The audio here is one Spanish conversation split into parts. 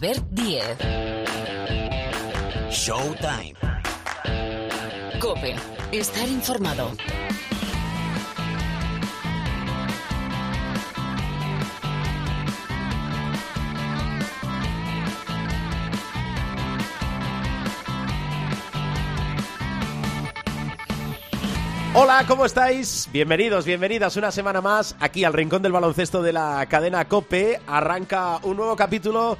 Albert Díez. Showtime. Cope. Estar informado. Hola, ¿cómo estáis? Bienvenidos, bienvenidas una semana más aquí al Rincón del Baloncesto de la cadena Cope. Arranca un nuevo capítulo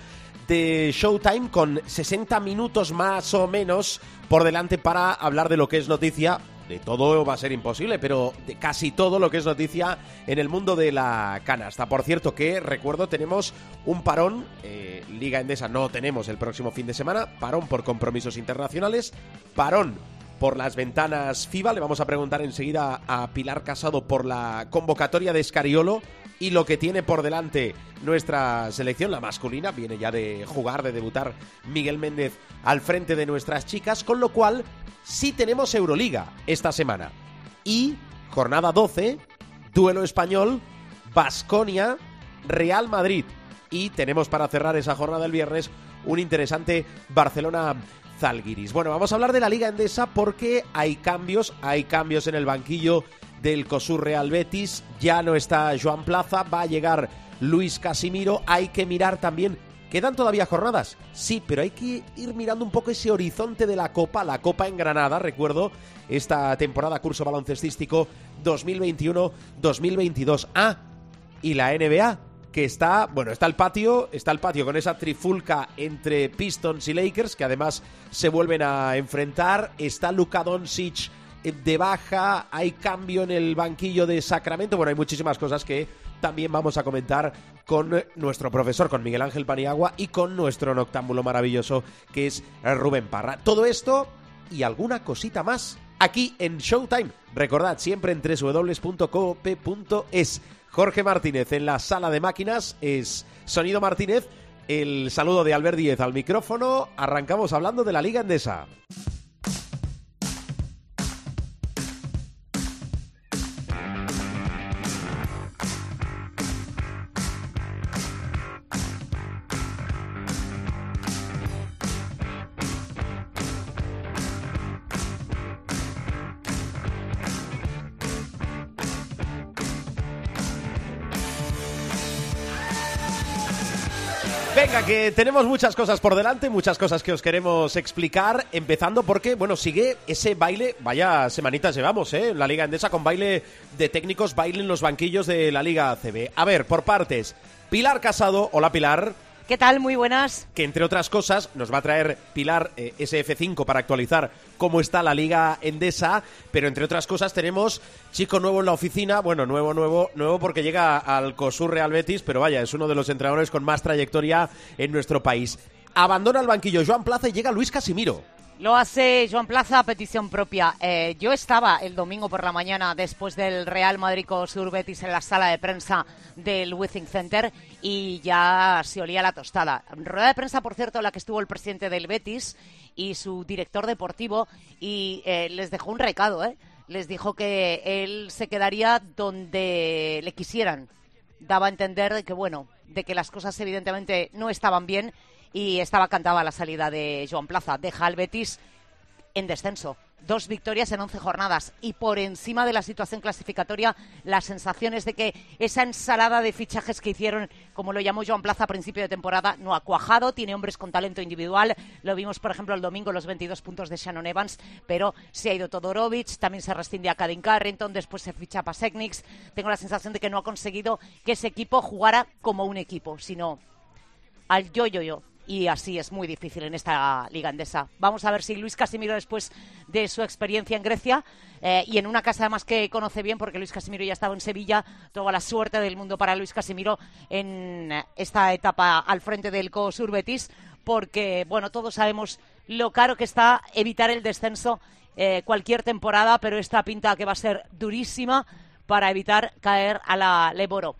de Showtime con 60 minutos más o menos por delante para hablar de lo que es noticia. De todo va a ser imposible, pero de casi todo lo que es noticia en el mundo de la canasta. Por cierto que, recuerdo, tenemos un parón, eh, Liga Endesa no tenemos el próximo fin de semana, parón por compromisos internacionales, parón por las ventanas FIBA. Le vamos a preguntar enseguida a Pilar Casado por la convocatoria de Escariolo y lo que tiene por delante nuestra selección, la masculina. Viene ya de jugar, de debutar Miguel Méndez al frente de nuestras chicas, con lo cual sí tenemos Euroliga esta semana. Y jornada 12, duelo español, Basconia, Real Madrid. Y tenemos para cerrar esa jornada el viernes un interesante Barcelona Zalgiris. Bueno, vamos a hablar de la Liga Endesa porque hay cambios, hay cambios en el banquillo del COSUR Real Betis. Ya no está Joan Plaza, va a llegar Luis Casimiro. Hay que mirar también. ¿Quedan todavía jornadas? Sí, pero hay que ir mirando un poco ese horizonte de la Copa, la Copa en Granada, recuerdo, esta temporada curso baloncestístico 2021-2022. Ah, y la NBA, que está, bueno, está el patio, está el patio con esa trifulca entre Pistons y Lakers, que además se vuelven a enfrentar. Está Luka Doncic de baja, hay cambio en el banquillo de Sacramento. Bueno, hay muchísimas cosas que también vamos a comentar con nuestro profesor, con Miguel Ángel Paniagua y con nuestro noctámbulo maravilloso que es Rubén Parra. Todo esto y alguna cosita más aquí en Showtime. Recordad siempre en www.cope.es. Jorge Martínez en la sala de máquinas es Sonido Martínez. El saludo de Albert Díez al micrófono. Arrancamos hablando de la Liga Endesa. Que tenemos muchas cosas por delante, muchas cosas que os queremos explicar, empezando porque, bueno, sigue ese baile, vaya semanitas llevamos, ¿eh? La Liga Endesa con baile de técnicos, baile en los banquillos de la Liga ACB. A ver, por partes, Pilar Casado, hola Pilar. ¿Qué tal? Muy buenas. Que entre otras cosas nos va a traer Pilar eh, SF5 para actualizar cómo está la Liga Endesa, pero entre otras cosas tenemos chico nuevo en la oficina, bueno, nuevo, nuevo, nuevo porque llega al COSUR Real Betis, pero vaya, es uno de los entrenadores con más trayectoria en nuestro país. Abandona el banquillo Joan Plaza y llega Luis Casimiro. Lo hace Joan Plaza a petición propia. Eh, yo estaba el domingo por la mañana después del Real Madrid Sur Betis en la sala de prensa del Withing Center y ya se olía la tostada. Rueda de prensa, por cierto, la que estuvo el presidente del Betis y su director deportivo y eh, les dejó un recado, ¿eh? Les dijo que él se quedaría donde le quisieran. Daba a entender que, bueno, de que las cosas evidentemente no estaban bien y estaba cantada la salida de Joan Plaza. Deja al Betis en descenso. Dos victorias en once jornadas y por encima de la situación clasificatoria, las sensaciones de que esa ensalada de fichajes que hicieron, como lo llamó Joan Plaza a principio de temporada, no ha cuajado. Tiene hombres con talento individual. Lo vimos, por ejemplo, el domingo, los 22 puntos de Shannon Evans, pero se ha ido Todorovic, también se rescinde a Kadin Carrington, después se ficha para Seknix. Tengo la sensación de que no ha conseguido que ese equipo jugara como un equipo, sino al yo-yo-yo y así es muy difícil en esta liga andesa. Vamos a ver si Luis Casimiro, después de su experiencia en Grecia eh, y en una casa además que conoce bien, porque Luis Casimiro ya estaba en Sevilla, toda la suerte del mundo para Luis Casimiro en esta etapa al frente del COSUR Betis, porque, bueno, todos sabemos lo caro que está evitar el descenso eh, cualquier temporada, pero esta pinta que va a ser durísima para evitar caer a la Leboro.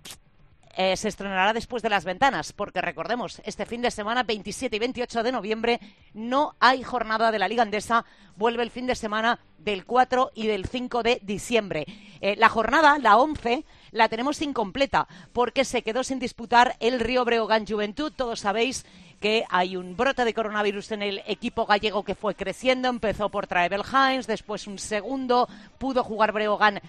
Eh, se estrenará después de las ventanas, porque recordemos, este fin de semana, 27 y 28 de noviembre, no hay jornada de la Liga Andesa, vuelve el fin de semana del 4 y del 5 de diciembre. Eh, la jornada, la 11, la tenemos incompleta, porque se quedó sin disputar el Río Breogán Juventud, todos sabéis que hay un brote de coronavirus en el equipo gallego que fue creciendo. Empezó por Travel Hines, después un segundo, pudo jugar Breogán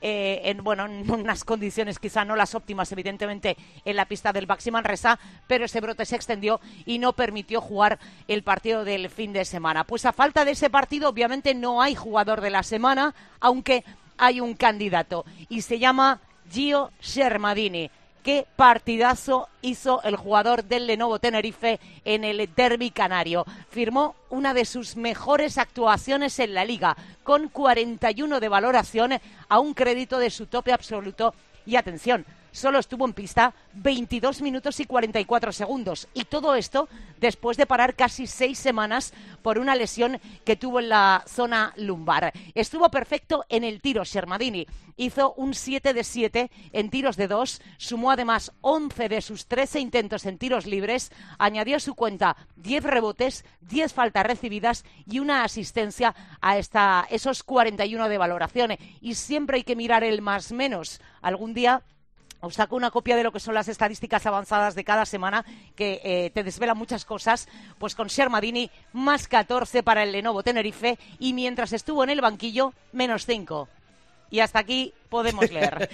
eh, en, bueno, en unas condiciones quizá no las óptimas, evidentemente, en la pista del Baxi Manresa, pero ese brote se extendió y no permitió jugar el partido del fin de semana. Pues a falta de ese partido, obviamente no hay jugador de la semana, aunque hay un candidato y se llama Gio Shermadini qué partidazo hizo el jugador del Lenovo Tenerife en el derby canario. Firmó una de sus mejores actuaciones en la liga, con 41 de valoración a un crédito de su tope absoluto. Y atención, solo estuvo en pista 22 minutos y 44 segundos. Y todo esto después de parar casi seis semanas por una lesión que tuvo en la zona lumbar. Estuvo perfecto en el tiro Shermadini. Hizo un 7 de 7 en tiros de 2, sumó además 11 de sus 13 intentos en tiros libres, añadió a su cuenta 10 rebotes, 10 faltas recibidas y una asistencia a esta, esos 41 de valoración. Y siempre hay que mirar el más menos. Algún día os saco una copia de lo que son las estadísticas avanzadas de cada semana que eh, te desvelan muchas cosas. Pues con Shermadini, más 14 para el Lenovo Tenerife y mientras estuvo en el banquillo, menos 5. Y hasta aquí podemos leer.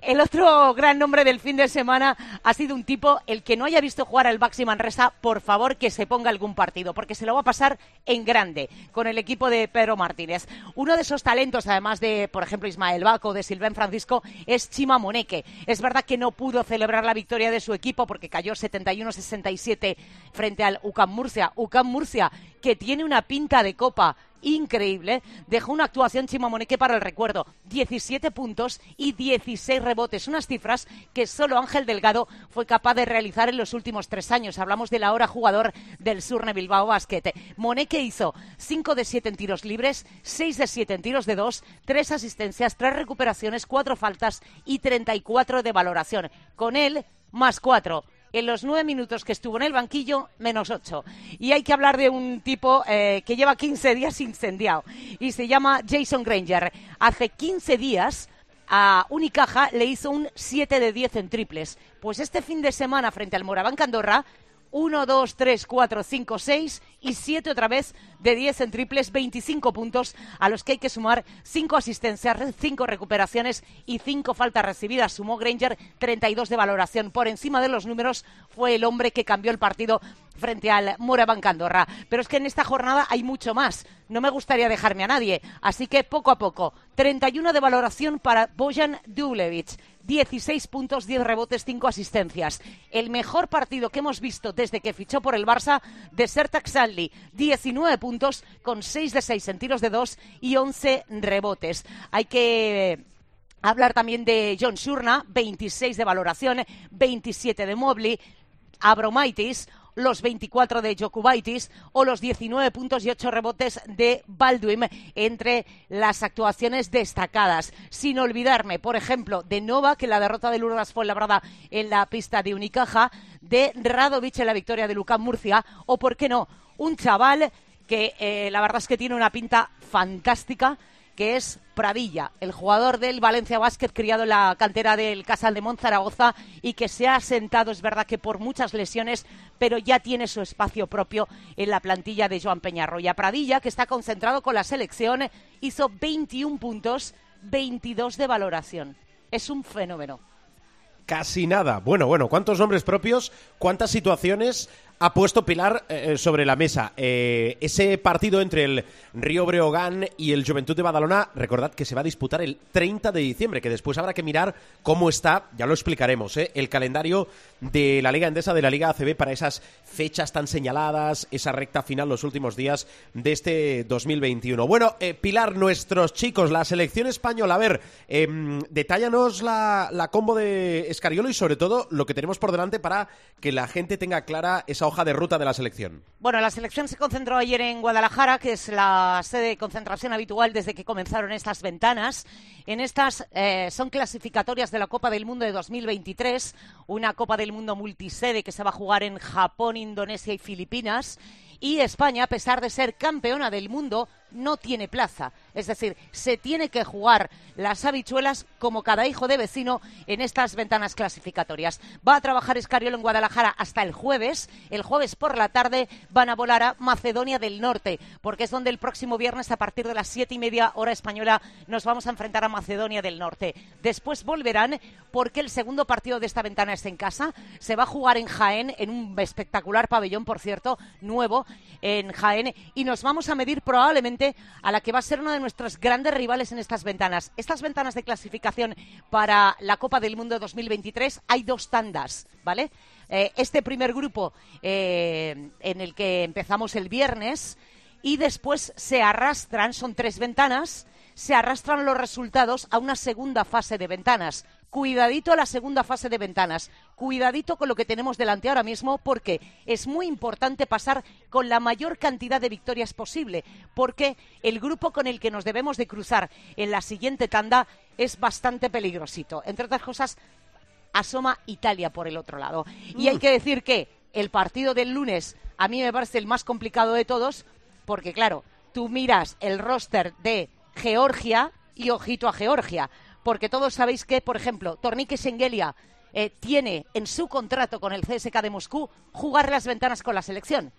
El otro gran nombre del fin de semana ha sido un tipo, el que no haya visto jugar al Baxi Manresa, por favor que se ponga algún partido, porque se lo va a pasar en grande con el equipo de Pedro Martínez. Uno de esos talentos, además de, por ejemplo, Ismael Baco, de Silvén Francisco, es Chima Moneque. Es verdad que no pudo celebrar la victoria de su equipo porque cayó 71-67 frente al UCAM Murcia. UCAM Murcia, que tiene una pinta de copa increíble. Dejó una actuación Chimamoneque para el recuerdo. 17 puntos y 16 rebotes. Unas cifras que solo Ángel Delgado fue capaz de realizar en los últimos tres años. Hablamos del ahora jugador del Surne Bilbao Basquete. Moneque hizo 5 de 7 en tiros libres, 6 de 7 en tiros de 2, 3 asistencias, 3 recuperaciones, 4 faltas y 34 de valoración. Con él, más 4 en los nueve minutos que estuvo en el banquillo, menos ocho. Y hay que hablar de un tipo eh, que lleva 15 días incendiado y se llama Jason Granger. Hace 15 días a Unicaja le hizo un 7 de 10 en triples. Pues este fin de semana frente al Moraván Andorra 1, 2, 3, 4, 5, 6 y 7 otra vez de 10 en triples, 25 puntos a los que hay que sumar 5 asistencias, 5 recuperaciones y 5 faltas recibidas. Sumó Granger 32 de valoración. Por encima de los números fue el hombre que cambió el partido frente al Moraván Candorra. Pero es que en esta jornada hay mucho más. No me gustaría dejarme a nadie. Así que poco a poco. 31 de valoración para Bojan Dulevich. 16 puntos, 10 rebotes, 5 asistencias. El mejor partido que hemos visto desde que fichó por el Barça de Sertak Salli. 19 puntos con 6 de 6 en tiros de 2 y 11 rebotes. Hay que hablar también de John Shurna, 26 de valoración, 27 de Mobley, Abromaitis, los 24 de Jokubaitis o los 19 puntos y 8 rebotes de Baldwin entre las actuaciones destacadas. Sin olvidarme, por ejemplo, de Nova, que la derrota de Lourdes fue labrada en la pista de Unicaja, de Radovic en la victoria de Lucán Murcia, o, por qué no, un chaval que eh, la verdad es que tiene una pinta fantástica que es Pradilla, el jugador del Valencia Basket criado en la cantera del Casal de Monzaragoza y que se ha sentado, es verdad que por muchas lesiones, pero ya tiene su espacio propio en la plantilla de Joan Peñarroya. Pradilla, que está concentrado con la selección, hizo 21 puntos, 22 de valoración. Es un fenómeno. Casi nada. Bueno, bueno, ¿cuántos nombres propios? ¿Cuántas situaciones? Ha puesto Pilar eh, eh, sobre la mesa. Eh, ese partido entre el Río Breogán y el Juventud de Badalona, recordad que se va a disputar el 30 de diciembre, que después habrá que mirar cómo está, ya lo explicaremos, el calendario de la Liga Endesa, de la Liga ACB para esas fechas tan señaladas, esa recta final, los últimos días de este 2021. Bueno, Pilar, nuestros chicos, la selección española, a ver, em, detállanos la, la combo de Escariolo y sobre todo lo que tenemos por delante para que la gente tenga clara esa hoja de ruta de la selección? Bueno, la selección se concentró ayer en Guadalajara, que es la sede de concentración habitual desde que comenzaron estas ventanas. En estas eh, son clasificatorias de la Copa del Mundo de 2023, una Copa del Mundo multisede que se va a jugar en Japón, Indonesia y Filipinas. Y España, a pesar de ser campeona del mundo, no tiene plaza. Es decir, se tiene que jugar las habichuelas como cada hijo de vecino en estas ventanas clasificatorias. Va a trabajar Escariolo en Guadalajara hasta el jueves. El jueves por la tarde van a volar a Macedonia del Norte, porque es donde el próximo viernes, a partir de las siete y media hora española, nos vamos a enfrentar a Macedonia del Norte. Después volverán, porque el segundo partido de esta ventana es en casa. Se va a jugar en Jaén, en un espectacular pabellón, por cierto, nuevo en Jaén, y nos vamos a medir probablemente a la que va a ser una de nuestras grandes rivales en estas ventanas. Estas ventanas de clasificación para la Copa del Mundo 2023 hay dos tandas, ¿vale? Eh, este primer grupo eh, en el que empezamos el viernes y después se arrastran, son tres ventanas, se arrastran los resultados a una segunda fase de ventanas. Cuidadito a la segunda fase de ventanas. Cuidadito con lo que tenemos delante ahora mismo porque es muy importante pasar con la mayor cantidad de victorias posible porque el grupo con el que nos debemos de cruzar en la siguiente tanda es bastante peligrosito. Entre otras cosas, asoma Italia por el otro lado. Y hay que decir que el partido del lunes a mí me parece el más complicado de todos porque claro, tú miras el roster de Georgia y ojito a Georgia porque todos sabéis que, por ejemplo, Tornique Sengelia eh, tiene en su contrato con el CSK de Moscú jugar las ventanas con la selección.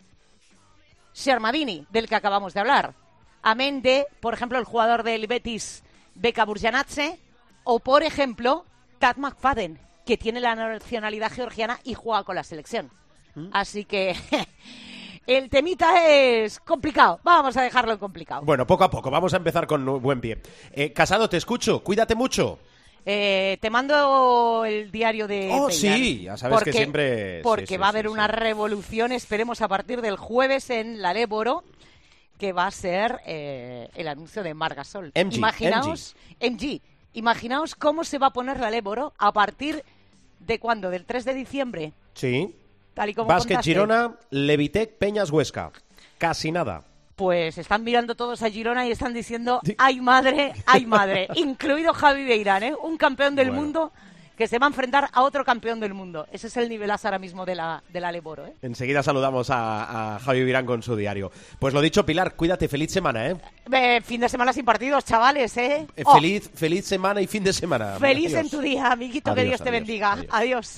Shermadini, del que acabamos de hablar. Amén de, por ejemplo, el jugador del Betis, Beka Burjanatse, o por ejemplo, Tad McFadden, que tiene la nacionalidad georgiana y juega con la selección. Así que el temita es complicado. Vamos a dejarlo complicado. Bueno, poco a poco, vamos a empezar con buen pie. Eh, Casado, te escucho, cuídate mucho. Eh, te mando el diario de. Oh, sí, ya sabes que siempre- Porque sí, va a haber sí. una revolución, esperemos, a partir del jueves en la Léboro, que va a ser eh, el anuncio de Margasol. MG, Imaginaos, MG. Imaginaos cómo se va a poner la Léboro a partir de cuándo, del 3 de diciembre, Sí. tal y como Básquet contaste. Girona, Levitec, Peñas Huesca. Casi nada. Pues están mirando todos a Girona y están diciendo, ay madre, ay madre, incluido Javi Beirán, ¿eh? un campeón del Bueno. mundo que se va a enfrentar a otro campeón del mundo. Ese es el nivelazo ahora mismo de la, de la Leboro. ¿eh? Enseguida saludamos a, a Javi Virán con su diario. Pues lo dicho, Pilar, cuídate, feliz semana, ¿eh? Eh, fin de semana sin partidos, chavales, ¿eh? Eh, Oh, Feliz, feliz semana y fin de semana. feliz Adiós. en tu día, amiguito, que Adiós, Dios te bendiga. adiós.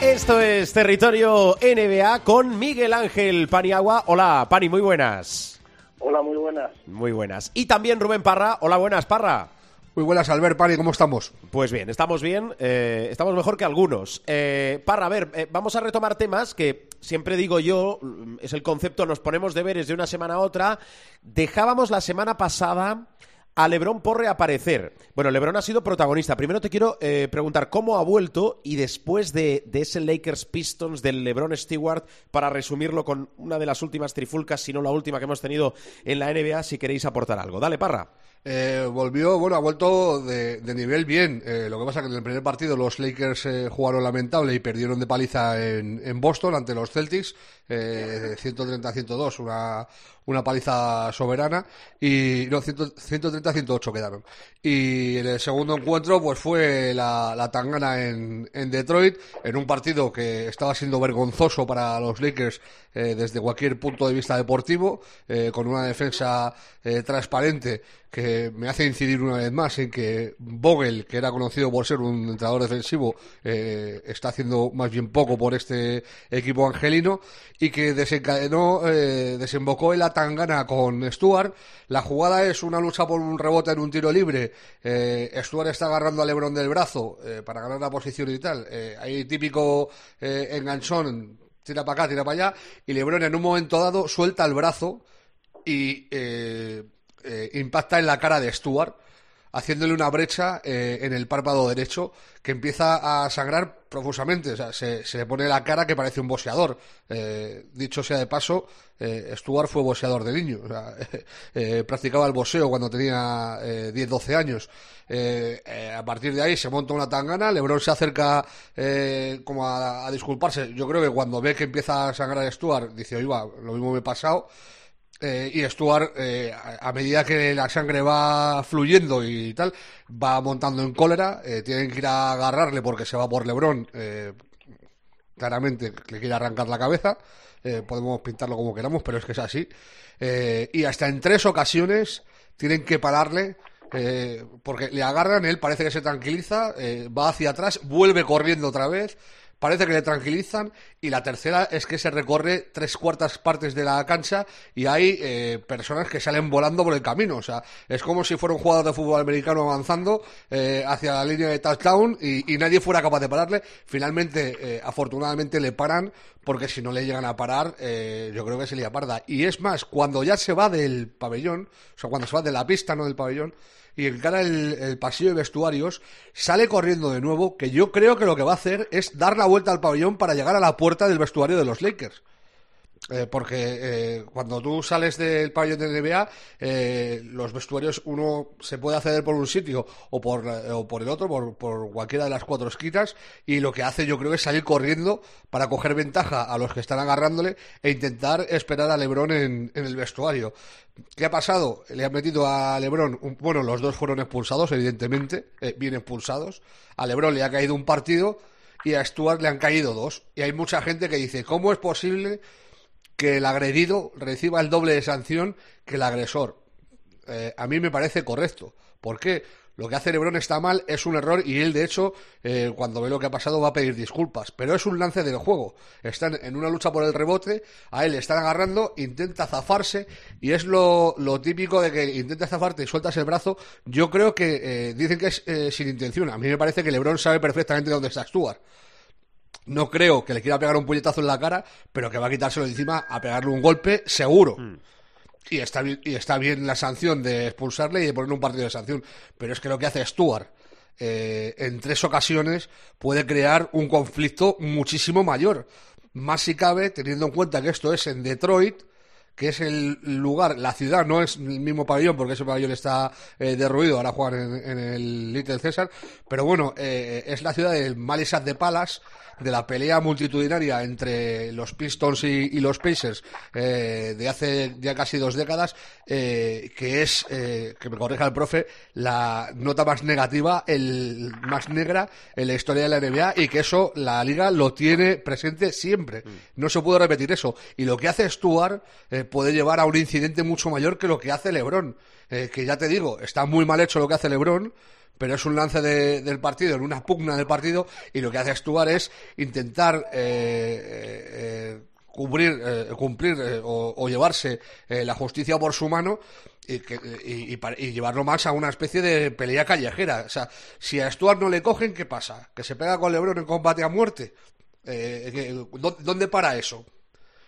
Esto es Territorio NBA con Miguel Ángel Paniagua. Hola, Pani, muy buenas. Hola, muy buenas. Muy buenas. Y también Rubén Parra. Hola, buenas, Parra. Muy buenas, Albert Pani, ¿cómo estamos? Pues bien, estamos bien, eh, estamos mejor que algunos. Eh, Parra, a ver, eh, vamos a retomar temas que siempre digo yo, es el concepto, nos ponemos deberes de una semana a otra. Dejábamos la semana pasada a Lebron por reaparecer. Bueno, Lebron ha sido protagonista. Primero te quiero eh, preguntar cómo ha vuelto y después de, de ese Lakers Pistons del Lebron Stewart, para resumirlo con una de las últimas trifulcas, si no la última que hemos tenido en la NBA, si queréis aportar algo. Dale, Parra. Eh, volvió, bueno, ha vuelto de, de nivel bien. Eh, lo que pasa que en el primer partido los Lakers eh, jugaron lamentable y perdieron de paliza en, en Boston ante los Celtics, eh, 130-102, una, una paliza soberana. Y no, 100 130-108 quedaron. Y en el segundo encuentro, pues fue la, tangana en, en Detroit, en un partido que estaba siendo vergonzoso para los Lakers eh, desde cualquier punto de vista deportivo, eh, con una defensa eh, transparente que me hace incidir una vez más en que Vogel, que era conocido por ser un entrenador defensivo, eh, está haciendo más bien poco por este equipo angelino y que desencadenó, eh, desembocó en la tangana con Stuart. La jugada es una lucha por un rebote en un tiro libre. Eh, Stuart está agarrando a Lebron del brazo eh, para ganar la posición y tal. Hay típico enganchón, tira para acá, tira para allá, y Lebron en un momento dado suelta el brazo y eh, impacta en la cara de Stuart, haciéndole una brecha eh, en el párpado derecho que empieza a sangrar profusamente. O sea, se, le pone la cara que parece un boxeador. Eh, dicho sea de paso, eh, Stuart fue boxeador de niño. O sea, eh, practicaba el boxeo cuando tenía eh, 10-12 años. A partir de ahí se monta una tangana. Lebron se acerca como a, a disculparse. Yo creo que cuando ve que empieza a sangrar Stuart, dice, oiga, lo mismo me he pasado. Eh, y Stuart, eh, a, medida que la sangre va fluyendo y tal, va montando en cólera. eh, tienen que ir a agarrarle porque se va por Lebron. eh, claramente le quiere arrancar la cabeza. podemos pintarlo como queramos, pero es que es así. Y hasta en tres ocasiones tienen que pararle. porque le agarran, él parece que se tranquiliza, va hacia atrás, vuelve corriendo otra vez, parece que le tranquilizan y la tercera es que se recorre tres cuartas partes de la cancha y hay eh, personas que salen volando por el camino. O sea, es como si fuera un jugador de fútbol americano avanzando eh, hacia la línea de touchdown y, nadie fuera capaz de pararle. Finalmente, eh, afortunadamente, le paran porque si no le llegan a parar, eh, yo creo que se le parda. Y es más, cuando ya se va del pabellón, o sea, cuando se va de la pista, no del pabellón, y encara el, el pasillo de vestuarios, sale corriendo de nuevo, que yo creo que lo que va a hacer es dar la vuelta al pabellón para llegar a la puerta del vestuario de los Lakers. Eh, porque eh, cuando tú sales del pabellón de NBA, eh, los vestuarios uno se puede acceder por un sitio o por, eh, o por el otro, por, por cualquiera de las cuatro esquinas, y lo que hace yo creo es salir corriendo para coger ventaja a los que están agarrándole e intentar esperar a Lebron en, en el vestuario. ¿Qué ha pasado? Le han metido a Lebron, un- bueno, los dos fueron expulsados, evidentemente, eh, bien expulsados. A Lebron le ha caído un partido y a Stuart le han caído dos. Y hay mucha gente que dice, ¿cómo es posible que el agredido reciba el doble de sanción que el agresor. Eh, a mí me parece correcto. ¿Por qué? Lo que hace Lebron está mal, es un error y él, de hecho, eh, cuando ve lo que ha pasado va a pedir disculpas. Pero es un lance del juego. Están en una lucha por el rebote, a él le están agarrando, intenta zafarse y es lo, típico de que intenta zafarte y sueltas el brazo. Yo creo que eh, dicen que es eh, sin intención. A mí me parece que Lebron sabe perfectamente dónde está Stuart. No creo que le quiera pegar un puñetazo en la cara, pero que va a quitárselo de encima a pegarle un golpe seguro. Y está, bien, y está bien la sanción de expulsarle y de ponerle un partido de sanción. Pero es que lo que hace Stuart eh, en tres ocasiones puede crear un conflicto muchísimo mayor. Más si cabe, teniendo en cuenta que esto es en Detroit, que es el lugar, la ciudad, no es el mismo pabellón, porque ese pabellón está eh, derruido, ahora juegan en, en el Little César, pero bueno, eh, es la ciudad del Malisat de Palace, de la pelea multitudinaria entre los Pistons y, y los Pacers eh, de hace ya casi dos décadas, eh, que es, eh, que me corrija el profe, la nota más negativa, el más negra en la historia de la NBA y que eso la liga lo tiene presente siempre. No se puede repetir eso. Y lo que hace Stuart puede llevar a un incidente mucho mayor que lo que hace LeBron. Eh, que ya te digo, está muy mal hecho lo que hace LeBron, pero es un lance de- del partido, en una pugna del partido, y lo que hace Stuart es intentar eh, eh, eh, cubrir, cumplir o, llevarse la justicia por su mano y, que- llevarlo más a una especie de pelea callejera. O sea, si a Stuart no le cogen, ¿qué pasa? ¿Que se pega con LeBron en combate a muerte? Eh, que- ¿dó- ¿Dónde para eso?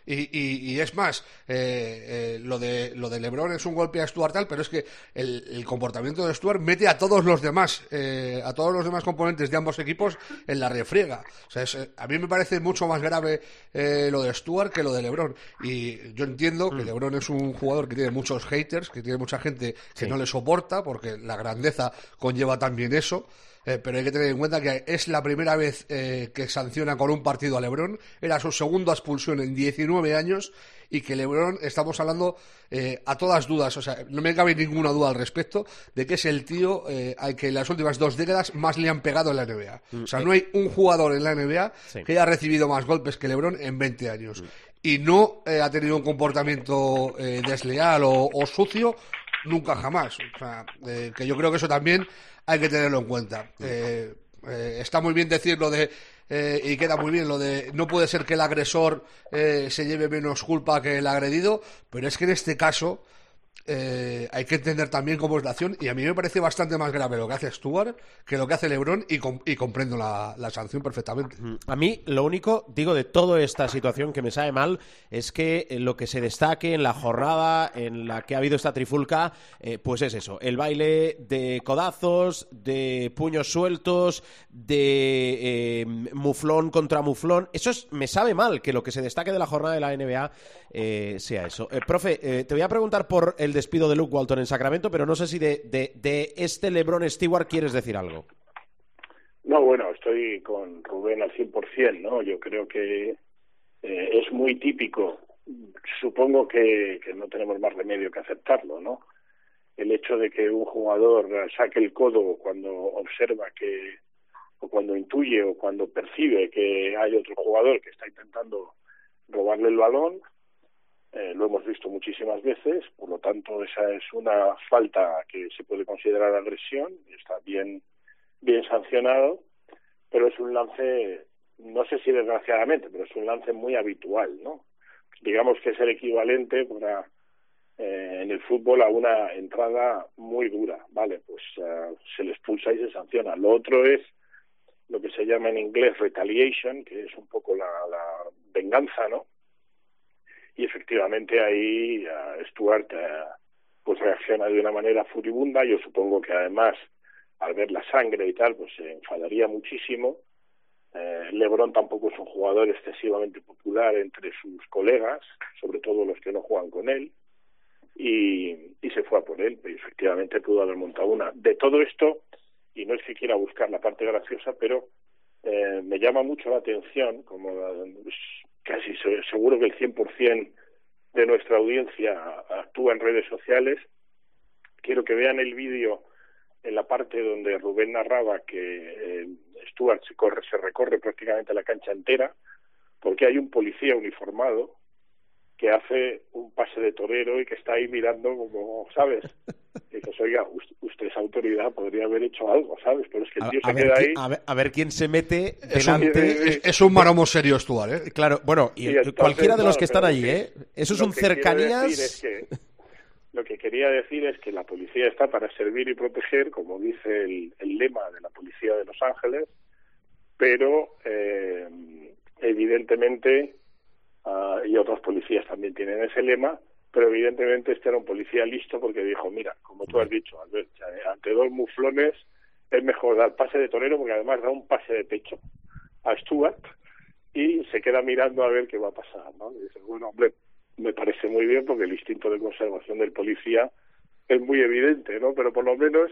Y, y- y es más, eh, eh, lo, de, lo de LeBron es un golpe a Stuart tal, pero es que el, el comportamiento de Stuart mete a todos los demás, eh, a todos los demás componentes de ambos equipos en la refriega. O sea, es, eh, a mí me parece mucho más grave eh, lo de Stuart que lo de LeBron. Y yo entiendo que LeBron es un jugador que tiene muchos haters, que tiene mucha gente que no le soporta, porque la grandeza conlleva también eso. Eh, pero hay que tener en cuenta que es la primera vez eh, que sanciona con un partido a Lebron. Era su segunda expulsión en 19 años y que Lebron, estamos hablando eh, a todas dudas, o sea, no me cabe ninguna duda al respecto de que es el tío eh, al que en las últimas dos décadas más le han pegado en la NBA. O sea, no hay un jugador en la NBA Sí. que haya recibido más golpes que Lebron en 20 años. Y no eh, ha tenido un comportamiento eh, desleal o, o sucio nunca jamás. O sea, eh, que yo creo que eso también hay que tenerlo en cuenta. Eh, eh, está muy bien decir lo de, eh, y queda muy bien lo de, no puede ser que el agresor eh, se lleve menos culpa que el agredido, pero es que en este caso eh, hay que entender también cómo es la acción y a mí me parece bastante más grave lo que hace Stuart que lo que hace LeBron y, com- y comprendo la, sanción perfectamente. A mí lo único, digo, de toda esta situación que me sabe mal es que eh, lo que se destaque en la jornada en la que ha habido esta trifulca, eh, pues es eso, el baile de codazos, de puños sueltos, de eh, muflón contra muflón. Eso es, me sabe mal que lo que se destaque de la jornada de la NBA sea eso. Profe, te voy a preguntar por el despido de Luke Walton en Sacramento, pero no sé si de, de- este LeBron Stewart quieres decir algo. No, bueno, estoy con Rubén al 100%, ¿no? Yo creo que eh, es muy típico. Supongo que, que no tenemos más remedio que aceptarlo, ¿no? El hecho de que un jugador saque el codo cuando observa que, o cuando intuye o cuando percibe que hay otro jugador que está intentando robarle el balón, eh, lo hemos visto muchísimas veces, por lo tanto esa es una falta que se puede considerar agresión, está bien bien sancionado, pero es un lance, no sé si desgraciadamente, pero es un lance muy habitual, ¿no? Digamos que es el equivalente para, eh, en el fútbol a una entrada muy dura, ¿vale? Pues eh, se le expulsa y se sanciona. Lo otro es lo que se llama en inglés retaliation, que es un poco la venganza, ¿no? Y efectivamente ahí eh, Stuart eh, pues reacciona de una manera furibunda. Yo supongo que además al ver la sangre y tal, pues se enfadaría muchísimo. Eh, Lebron tampoco es un jugador excesivamente popular entre sus colegas, sobre todo los que no juegan con él, y, y se fue a por él, y efectivamente pudo haber montado una. De todo esto, y no es que quiera buscar la parte graciosa, pero eh, me llama mucho la atención, como eh, casi se- seguro que el 100% de nuestra audiencia actúa en redes sociales, quiero que vean el vídeo en la parte donde Rubén narraba que eh, Stuart se, corre, se recorre prácticamente la cancha entera, porque hay un policía uniformado que hace un pase de torero y que está ahí mirando como, ¿sabes? Y dices, oiga, us- usted es autoridad, podría haber hecho algo, ¿sabes? Pero es que el A, tío a se ver, queda ahí. a ver- a ver quién se mete Es un, delante. es, es un maromo serio Stuart, ¿eh? Claro, bueno, y Y entonces, cualquiera de los que están allí, ¿eh? Eso quiero cercanías. decir es que- lo que quería decir es que la policía está para servir y proteger, como dice el, el lema de la policía de Los Ángeles, pero eh, evidentemente, ah, y otros policías también tienen ese lema, pero evidentemente este era un policía listo porque dijo, mira, como tú has dicho, Albert, eh, ante dos muflones es mejor dar pase de torero porque además da un pase de pecho a Stuart y se queda mirando a ver qué va a pasar, ¿no? Y dices, bueno, hombre, me parece muy bien porque el instinto de conservación del policía es muy evidente, ¿no? Pero por lo menos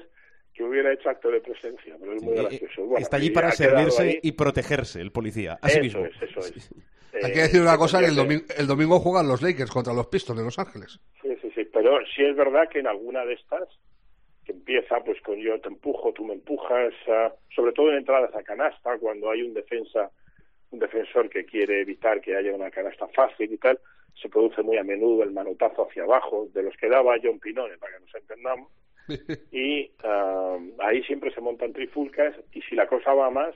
que hubiera hecho acto de presencia, pero es muy Eh, gracioso. Bueno, está allí para servirse y protegerse el policía. Así Eso mismo. es, eso es. Hay Eh, que decir una cosa, que el domingo, el domingo juegan los Lakers contra los Pistons de Los Ángeles. Sí, sí, sí, pero sí es verdad que en alguna de estas, que empieza pues con yo te empujo, tú me empujas, ah, sobre todo en entradas a canasta, cuando hay un defensa, un defensor que quiere evitar que haya una canasta fácil y tal, se produce muy a menudo el manotazo hacia abajo, de los que daba John Pinone, para que nos entendamos, y ah, ahí siempre se montan trifulcas, y si la cosa va más,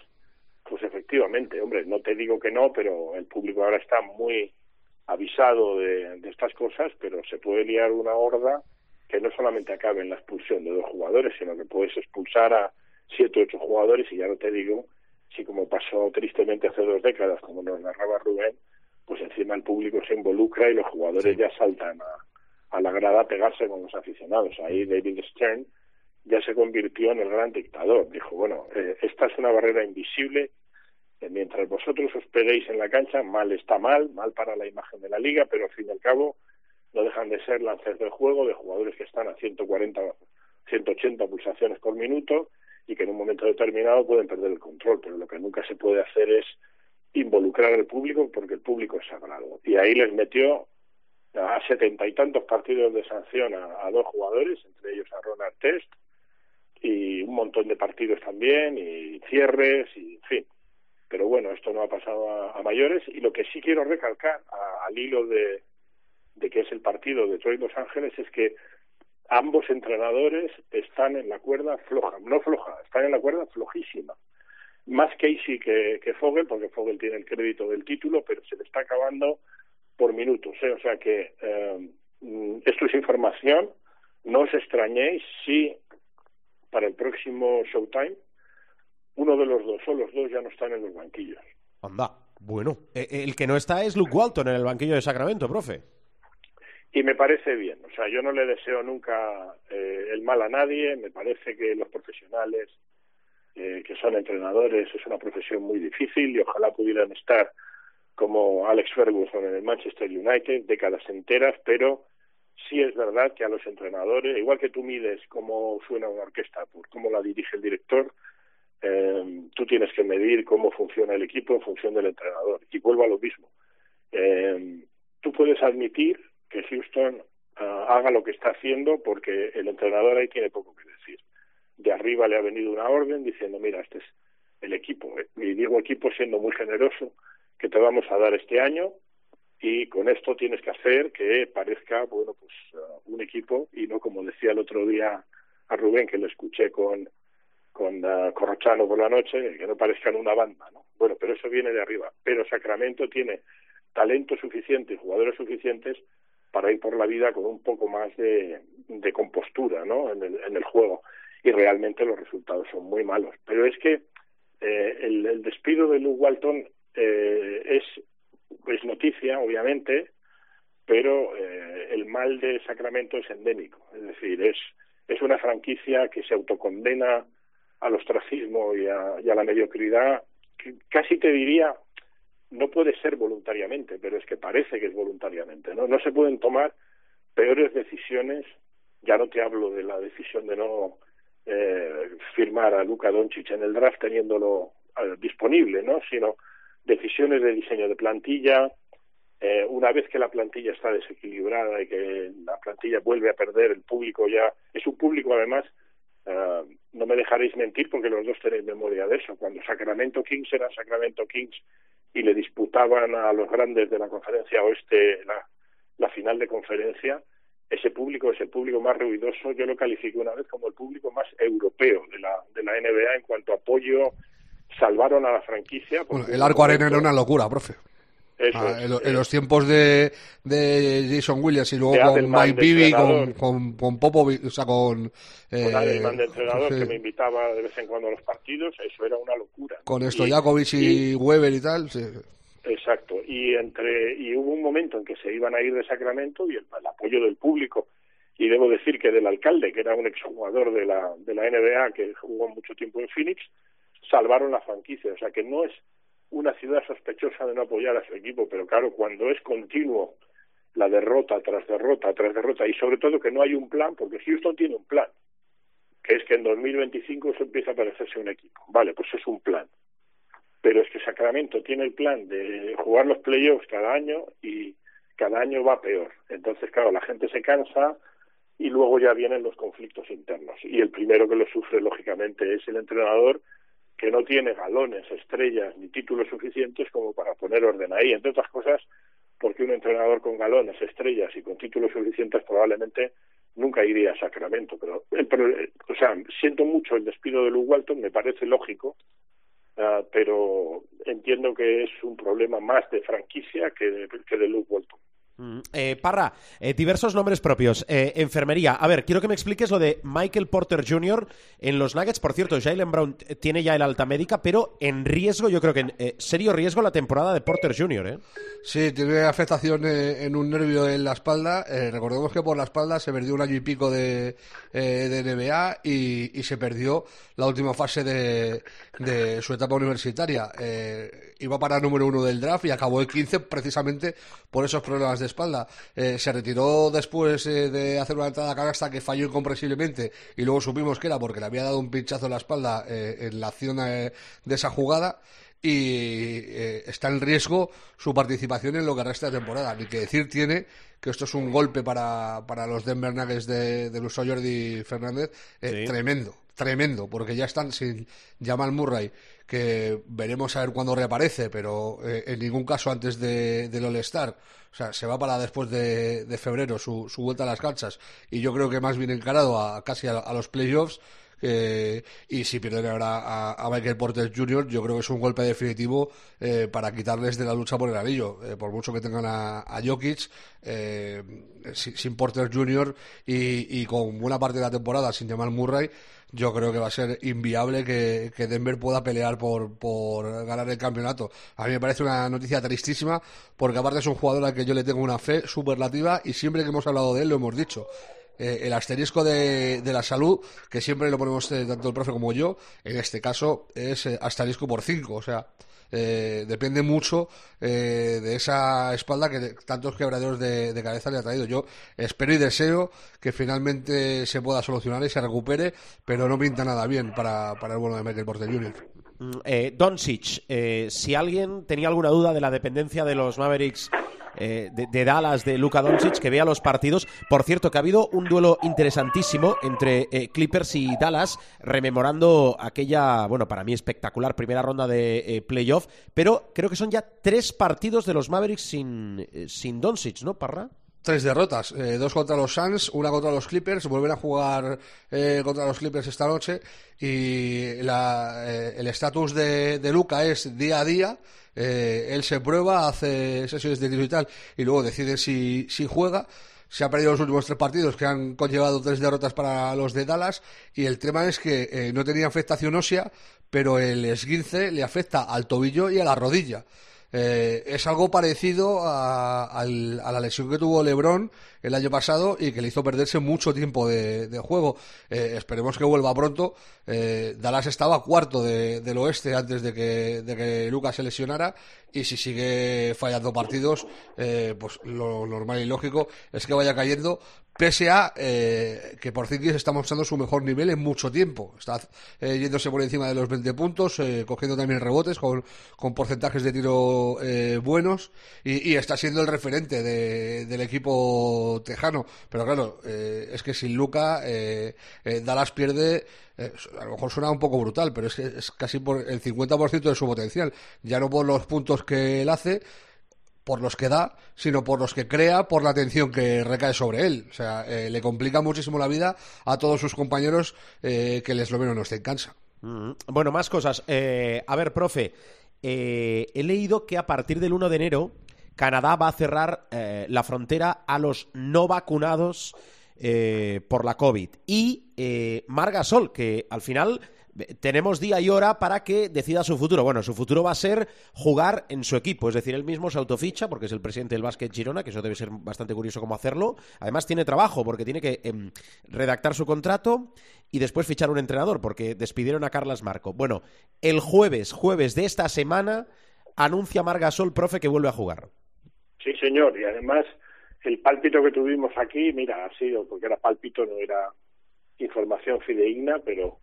pues efectivamente, hombre, no te digo que no, pero el público ahora está muy avisado de, de estas cosas, pero se puede liar una horda que no solamente acabe en la expulsión de dos jugadores, sino que puedes expulsar a siete o ocho jugadores y ya no te digo si como pasó tristemente hace dos décadas, como nos narraba Rubén, pues encima el público se involucra y los jugadores ya saltan a, a la grada a pegarse con los aficionados. Ahí David Stern ya se convirtió en el gran dictador. Dijo, bueno, eh, esta es una barrera invisible eh, mientras vosotros os peguéis en la cancha, mal está mal, mal para la imagen de la liga, pero al fin y al cabo no dejan de ser lances de juego de jugadores que están a 140, 180 pulsaciones por minuto y que en un momento determinado pueden perder el control, pero lo que nunca se puede hacer es involucrar al público porque el público es sagrado. Y ahí les metió a setenta y tantos partidos de sanción a dos jugadores, entre ellos a Ronald Test, y un montón de partidos también, y cierres, y en fin pero bueno, esto no ha pasado a, mayores y lo que sí quiero recalcar a- al hilo de, de que es el partido de Detroit Los Ángeles es que ambos entrenadores están en la cuerda floja, no floja, están en la cuerda flojísima. Más Casey que, que Fogel, porque Fogel tiene el crédito del título, pero se le está acabando por minutos. ¿eh? O sea que eh, mm, esto es información, no os extrañéis si para el próximo Showtime uno de los dos o los dos ya no están en los banquillos. Anda, bueno. Eh, eh, el que no está es Luke Walton en el banquillo de Sacramento, profe. Y me parece bien, o sea, yo no le deseo nunca eh, el mal a nadie, me parece que los profesionales eh, que son entrenadores es una profesión muy difícil y ojalá pudieran estar como Alex Ferguson en el Manchester United décadas enteras, pero sí es verdad que a los entrenadores, igual que tú mides cómo suena una orquesta por cómo la dirige el director, eh, tú tienes que medir cómo funciona el equipo en función del entrenador. Y vuelvo a lo mismo. Eh, tú puedes admitir que Houston ah, haga lo que está haciendo porque el entrenador ahí tiene poco que decir. De arriba le ha venido una orden diciendo, mira, este es el equipo, y digo equipo siendo muy generoso, que te vamos a dar este año y con esto tienes que hacer que parezca, bueno, pues ah, un equipo y no como decía el otro día a Rubén, que lo escuché con con uh, Corrochano por la noche, que no parezcan una banda, ¿no? Bueno, pero eso viene de arriba. Pero Sacramento tiene talento suficiente, jugadores suficientes para ir por la vida con un poco más de, de compostura ¿no? en, el, en el juego. Y realmente los resultados son muy malos. Pero es que eh, el, el despido de Luke Walton eh, es, es noticia, obviamente, pero eh, el mal de Sacramento es endémico. Es decir, es, es una franquicia que se autocondena al ostracismo y a, y a la mediocridad, que casi te diría no puede ser voluntariamente, pero es que parece que es voluntariamente, ¿no? No se pueden tomar peores decisiones, ya no te hablo de la decisión de no eh, firmar a Luka Doncic en el draft teniéndolo eh, disponible, ¿no? Sino decisiones de diseño de plantilla, eh, una vez que la plantilla está desequilibrada y que la plantilla vuelve a perder, el público ya es un público además Uh, no me dejaréis mentir porque los dos tenéis memoria de eso. Cuando Sacramento Kings era Sacramento Kings y le disputaban a los grandes de la conferencia oeste la, la final de conferencia, ese público es el público más ruidoso. Yo lo califiqué una vez como el público más europeo de la, de la NBA en cuanto a apoyo. Salvaron a la franquicia. Bueno, el Arco Arena era una locura, profe. Ah, en, en, los tiempos de, de Jason Williams y luego con Mike Bibby, con, con, con Popovic, o sea, con... Eh, con Adelman de entrenador sí. que me invitaba de vez en cuando a los partidos, eso era una locura. Con Stojakovic y, y, Weber y tal, sí. Exacto, y entre y hubo un momento en que se iban a ir de Sacramento y el, el apoyo del público y debo decir que del alcalde, que era un exjugador de la, de la NBA que jugó mucho tiempo en Phoenix, salvaron la franquicia. O sea que no es una ciudad sospechosa de no apoyar a su equipo, pero claro, cuando es continuo la derrota tras derrota tras derrota y sobre todo que no hay un plan, porque Houston tiene un plan, que es que en 2025 eso empieza a parecerse un equipo. Vale, pues es un plan. Pero es que Sacramento tiene el plan de jugar los playoffs cada año y cada año va peor. Entonces, claro, la gente se cansa y luego ya vienen los conflictos internos. Y el primero que lo sufre, lógicamente, es el entrenador que no tiene galones, estrellas ni títulos suficientes como para poner orden ahí, entre otras cosas porque un entrenador con galones, estrellas y con títulos suficientes probablemente nunca iría a Sacramento. Pero, pero o sea, siento mucho el despido de Luke Walton, me parece lógico, uh, pero entiendo que es un problema más de franquicia que de, que de Luke Walton. Eh, Parra, eh, diversos nombres propios. Eh, enfermería. A ver, quiero que me expliques lo de Michael Porter Jr. en los Nuggets. Por cierto, Jalen Brown tiene ya el alta médica, pero en riesgo, yo creo que en eh, serio riesgo la temporada de Porter Jr. ¿eh? Sí, tiene afectación en un nervio en la espalda. recordemos que por la espalda se perdió un año y pico de, de NBA y, y, se perdió la última fase de, de su etapa universitaria. iba para número uno del draft y acabó el 15 precisamente por esos problemas de espalda. Eh, se retiró después eh, de hacer una entrada a canasta que falló incomprensiblemente y luego supimos que era porque le había dado un pinchazo en la espalda eh, en la acción de esa jugada y eh, está en riesgo su participación en lo que resta de temporada. Ni que decir tiene que esto es un golpe para, para los Denver Nuggets de, de Luso Jordi Fernández eh, sí. tremendo, tremendo, porque ya están sin Jamal Murray, que veremos a ver cuándo reaparece, pero eh, en ningún caso antes de, del All-Star. O sea, se va para después de, de febrero su, su, vuelta a las canchas. Y yo creo que más bien encarado a casi a, a los playoffs Eh, y si pierden ahora a, Michael Porter Jr., yo creo que es un golpe definitivo eh, para quitarles de la lucha por el anillo. Eh, por mucho que tengan a, a Jokic, eh, sin, Porter Jr. Y, y, con buena parte de la temporada sin Jamal Murray, yo creo que va a ser inviable que, que Denver pueda pelear por, por, ganar el campeonato. A mí me parece una noticia tristísima, porque aparte es un jugador al que yo le tengo una fe superlativa y siempre que hemos hablado de él lo hemos dicho. Eh, el asterisco de, de, la salud, que siempre lo ponemos eh, tanto el profe como yo, en este caso es eh, asterisco por 5, o sea, eh, depende mucho eh, de esa espalda que tantos quebraderos de, cabeza le ha traído. Yo espero y deseo que finalmente se pueda solucionar y se recupere, pero no pinta nada bien para, el bueno de Michael Porter Jr. Eh, Doncic, eh, si alguien tenía alguna duda de la dependencia de los Mavericks eh, de, Dallas, de Luka Doncic, que vea los partidos. Por cierto, que ha habido un duelo interesantísimo entre eh, Clippers y Dallas, rememorando aquella, bueno, para mí espectacular primera ronda de eh, playoff, pero creo que son ya tres partidos de los Mavericks sin, sin Doncic, ¿no, Parra? Tres derrotas, eh, dos contra los Suns, una contra los Clippers, vuelven a jugar eh, contra los Clippers esta noche y la, eh, el estatus de, de, Luca es día a día, él se prueba, hace sesiones de tiro y tal y luego decide si, si juega. Se ha perdido los últimos tres partidos que han conllevado tres derrotas para los de Dallas y el tema es que no tenía afectación ósea, pero el esguince le afecta al tobillo y a la rodilla. Eh, es algo parecido a, a, la lesión que tuvo Lebron el año pasado y que le hizo perderse mucho tiempo de, de juego. Eh, esperemos que vuelva pronto. Eh, Dallas estaba cuarto de, del oeste antes de que, de que Lucas se lesionara y si sigue fallando partidos, eh, pues lo normal y lógico es que vaya cayendo. Pese a eh, que Porzingis está mostrando su mejor nivel en mucho tiempo. Está eh, yéndose por encima de los 20 puntos, eh, cogiendo también rebotes con, con porcentajes de tiro eh, buenos y, está siendo el referente de, del equipo tejano. Pero claro, eh, es que sin Luca, Dallas pierde a lo mejor suena un poco brutal, pero es que es casi por el 50% de su potencial. Ya no por los puntos que él hace, por los que da, sino por los que crea, por la atención que recae sobre él. O sea, eh, le complica muchísimo la vida a todos sus compañeros eh, que les lo menos no estén cansa. Mm. Bueno, más cosas. Eh, a ver, profe, he leído que a partir del 1 de enero Canadá va a cerrar la frontera a los no vacunados por la COVID. Y Margasol, que al final tenemos día y hora para que decida su futuro. Bueno, su futuro va a ser jugar en su equipo, es decir, él mismo se autoficha porque es el presidente del básquet Girona, que eso debe ser bastante curioso cómo hacerlo. Además tiene trabajo porque tiene que eh, redactar su contrato y después fichar un entrenador porque despidieron a Carlas Marco. Bueno, el jueves, jueves de esta semana anuncia Margasol, profe, que vuelve a jugar. Sí, señor, y además el pálpito que tuvimos aquí, mira, ha sido porque era pálpito, no era información fidedigna, pero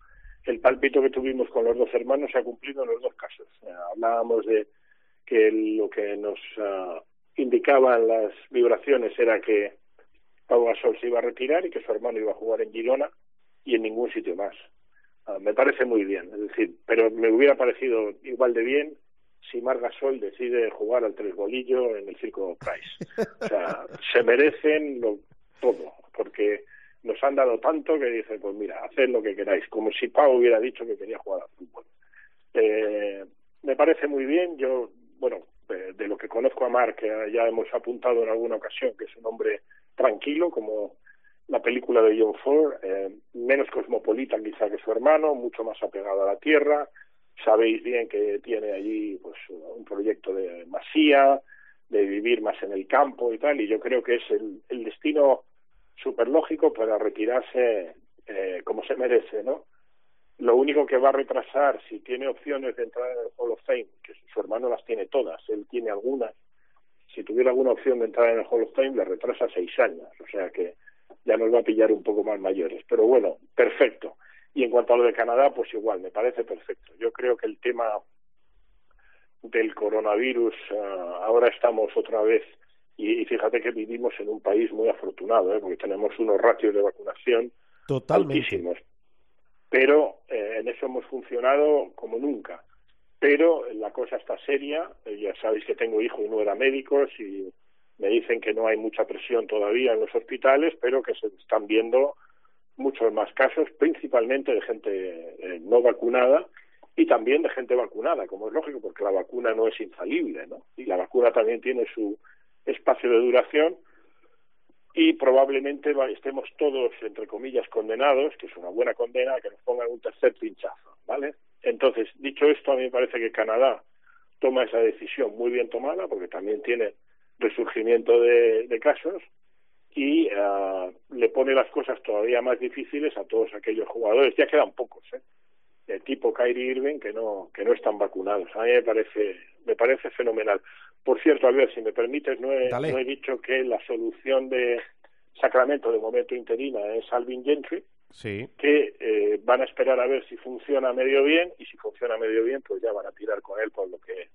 el pálpito que tuvimos con los dos hermanos se ha cumplido en los dos casos. Hablábamos de que lo que nos uh, indicaban las vibraciones era que Pau Gasol se iba a retirar y que su hermano iba a jugar en Girona y en ningún sitio más. Uh, me parece muy bien, es decir, pero me hubiera parecido igual de bien si Mar Gasol decide jugar al tres bolillo en el Circo Price. O sea, se merecen lo, todo, porque nos han dado tanto que dice, pues mira, haced lo que queráis, como si Pau hubiera dicho que quería jugar al fútbol. Eh, me parece muy bien, yo, bueno, de, de, lo que conozco a Mark, que ya hemos apuntado en alguna ocasión, que es un hombre tranquilo, como la película de John Ford, eh, menos cosmopolita quizá que su hermano, mucho más apegado a la tierra, sabéis bien que tiene allí pues un proyecto de masía, de vivir más en el campo y tal, y yo creo que es el, el destino súper lógico para retirarse eh, como se merece, ¿no? Lo único que va a retrasar, si tiene opciones de entrar en el Hall of Fame, que su hermano las tiene todas, él tiene algunas, si tuviera alguna opción de entrar en el Hall of Fame, le retrasa seis años, o sea que ya nos va a pillar un poco más mayores. Pero bueno, perfecto. Y en cuanto a lo de Canadá, pues igual, me parece perfecto. Yo creo que el tema del coronavirus, uh, ahora estamos otra vez y, y, fíjate que vivimos en un país muy afortunado, ¿eh? porque tenemos unos ratios de vacunación Totalmente. altísimos. Pero eh, en eso hemos funcionado como nunca. Pero la cosa está seria, eh, ya sabéis que tengo hijo y no era médicos y me dicen que no hay mucha presión todavía en los hospitales, pero que se están viendo muchos más casos, principalmente de gente eh, no vacunada y también de gente vacunada, como es lógico, porque la vacuna no es infalible, ¿no? Y la vacuna también tiene su espacio de duración y probablemente estemos todos, entre comillas, condenados, que es una buena condena, a que nos pongan un tercer pinchazo, ¿vale? Entonces, dicho esto, a mí me parece que Canadá toma esa decisión muy bien tomada, porque también tiene resurgimiento de, de casos, y uh, le pone las cosas todavía más difíciles a todos aquellos jugadores, ya quedan pocos, ¿eh? tipo Kyrie Irving que no que no están vacunados. A mí me parece me parece fenomenal. Por cierto, a ver, si me permites, no he, no he dicho que la solución de Sacramento de momento interina es Alvin Gentry, sí. que eh, van a esperar a ver si funciona medio bien y si funciona medio bien, pues ya van a tirar con él por lo que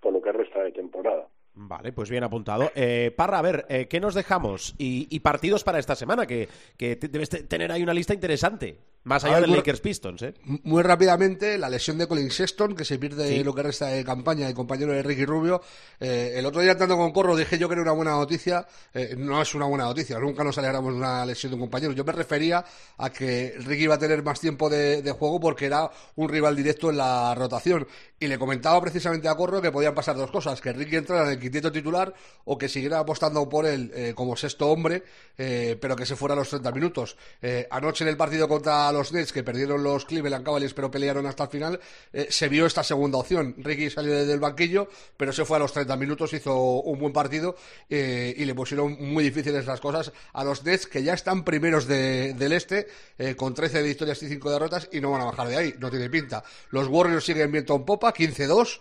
por lo que resta de temporada. Vale, pues bien apuntado. Eh, Parra, a ver, eh, ¿qué nos dejamos? Y, y, partidos para esta semana, que, que debes tener ahí una lista interesante. Más allá del Lakers Pistons, ¿eh? Muy rápidamente, la lesión de Colin Sexton, que se pierde sí. lo que resta de campaña, el compañero de Ricky Rubio. Eh, el otro día, andando con Corro, dije yo que era una buena noticia. Eh, no es una buena noticia, nunca nos alegramos de una lesión de un compañero. Yo me refería a que Ricky iba a tener más tiempo de, de juego porque era un rival directo en la rotación. Y le comentaba precisamente a Corro que podían pasar dos cosas: que Ricky entrara en el quinteto titular o que siguiera apostando por él eh, como sexto hombre, pero que se fuera a los 30 minutos. anoche en el partido contra los Nets, que perdieron los Cleveland Cavaliers, pero pelearon hasta el final, eh, se vio esta segunda opción. Ricky salió desde el banquillo, pero se fue a los 30 minutos, hizo un buen partido eh, y le pusieron muy difíciles las cosas a los Nets, que ya están primeros de, del este, eh, con 13 victorias y 5 derrotas, y no van a bajar de ahí, no tiene pinta. Los Warriors siguen viento en popa, 15-2,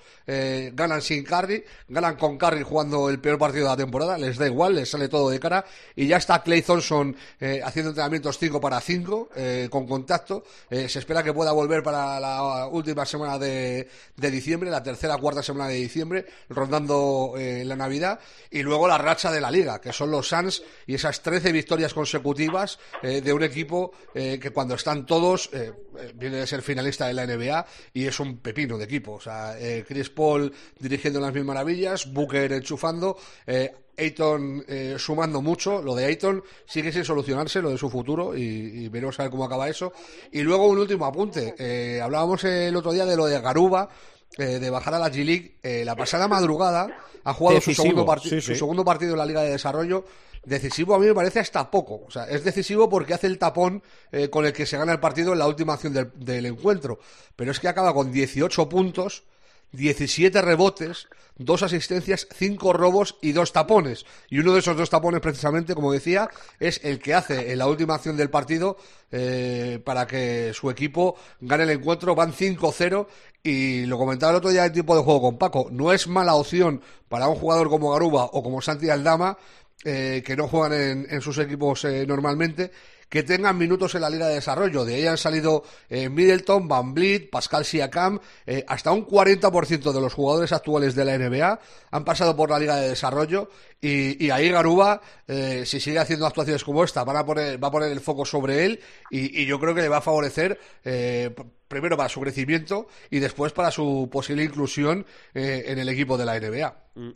ganan sin Curry, ganan con Curry jugando el peor partido de la temporada, les da igual, les sale todo de cara, y ya está Clay Thompson haciendo entrenamientos 5 para 5, con contacto, eh, se espera que pueda volver para la última semana de, de diciembre, la tercera cuarta semana de diciembre, rondando eh, la Navidad. Y luego la racha de la liga, que son los Suns y esas 13 victorias consecutivas eh, de un equipo que cuando están todos viene de ser finalista de la NBA y es un pepino de equipo. O sea, Chris Paul dirigiendo las mil maravillas, Booker enchufando. Ayton eh, sumando mucho. Lo de Ayton sigue sin solucionarse, lo de su futuro, y, y veremos a ver cómo acaba eso. Y luego un último apunte. Eh, hablábamos el otro día de lo de Garuba. Eh, de bajar a la G-League, eh, la pasada madrugada ha jugado su segundo, sí, sí. su segundo, partido en la Liga de Desarrollo. Decisivo a mí me parece hasta poco. O sea, es decisivo porque hace el tapón eh, con el que se gana el partido en la última acción del, del encuentro. Pero es que acaba con 18 puntos, 17 rebotes, dos asistencias, cinco robos y dos tapones. Y uno de esos dos tapones, precisamente, como decía, es el que hace en la última acción del partido eh, para que su equipo gane el encuentro. Van 5-0 y lo comentaba el otro día el tipo de juego con Paco. No es mala opción para un jugador como Garuba o como Santi Aldama, eh, que no juegan en, en sus equipos eh, normalmente, que tengan minutos en la Liga de Desarrollo. De ahí han salido eh, Middleton, Van Vliet, Pascal Siakam, eh, hasta un 40% de los jugadores actuales de la NBA han pasado por la Liga de Desarrollo y, y ahí Garuba, eh, si sigue haciendo actuaciones como esta, van a poner, va a poner el foco sobre él y, y yo creo que le va a favorecer eh, primero para su crecimiento y después para su posible inclusión eh, en el equipo de la NBA.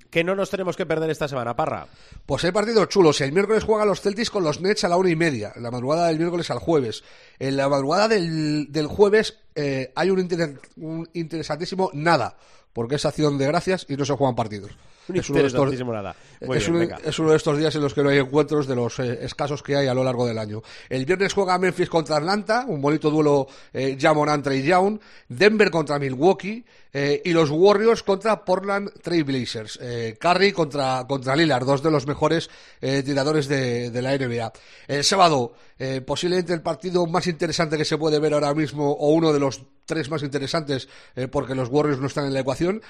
¿Qué no nos tenemos que perder esta semana, Parra? Pues hay partidos chulos. El miércoles juegan los Celtics con los Nets a la una y media, la madrugada del miércoles al jueves. En la madrugada del, del jueves eh, hay un, inter un interesantísimo nada, porque es acción de gracias y no se juegan partidos. Es uno, estos, es, bien, uno, es, uno, de estos días en los que no hay encuentros de los eh, escasos que hay a lo largo del año. El viernes juega Memphis contra Atlanta, un bonito duelo eh, Jamon Trey Young, Denver contra Milwaukee eh, y los Warriors contra Portland Trail Blazers. Eh, Curry contra, contra Lillard, dos de los mejores eh, tiradores de, de, la NBA. El sábado, posiblemente el partido más interesante que se puede ver ahora mismo, o uno de los tres más interesantes, porque los Warriors no están en la ecuación.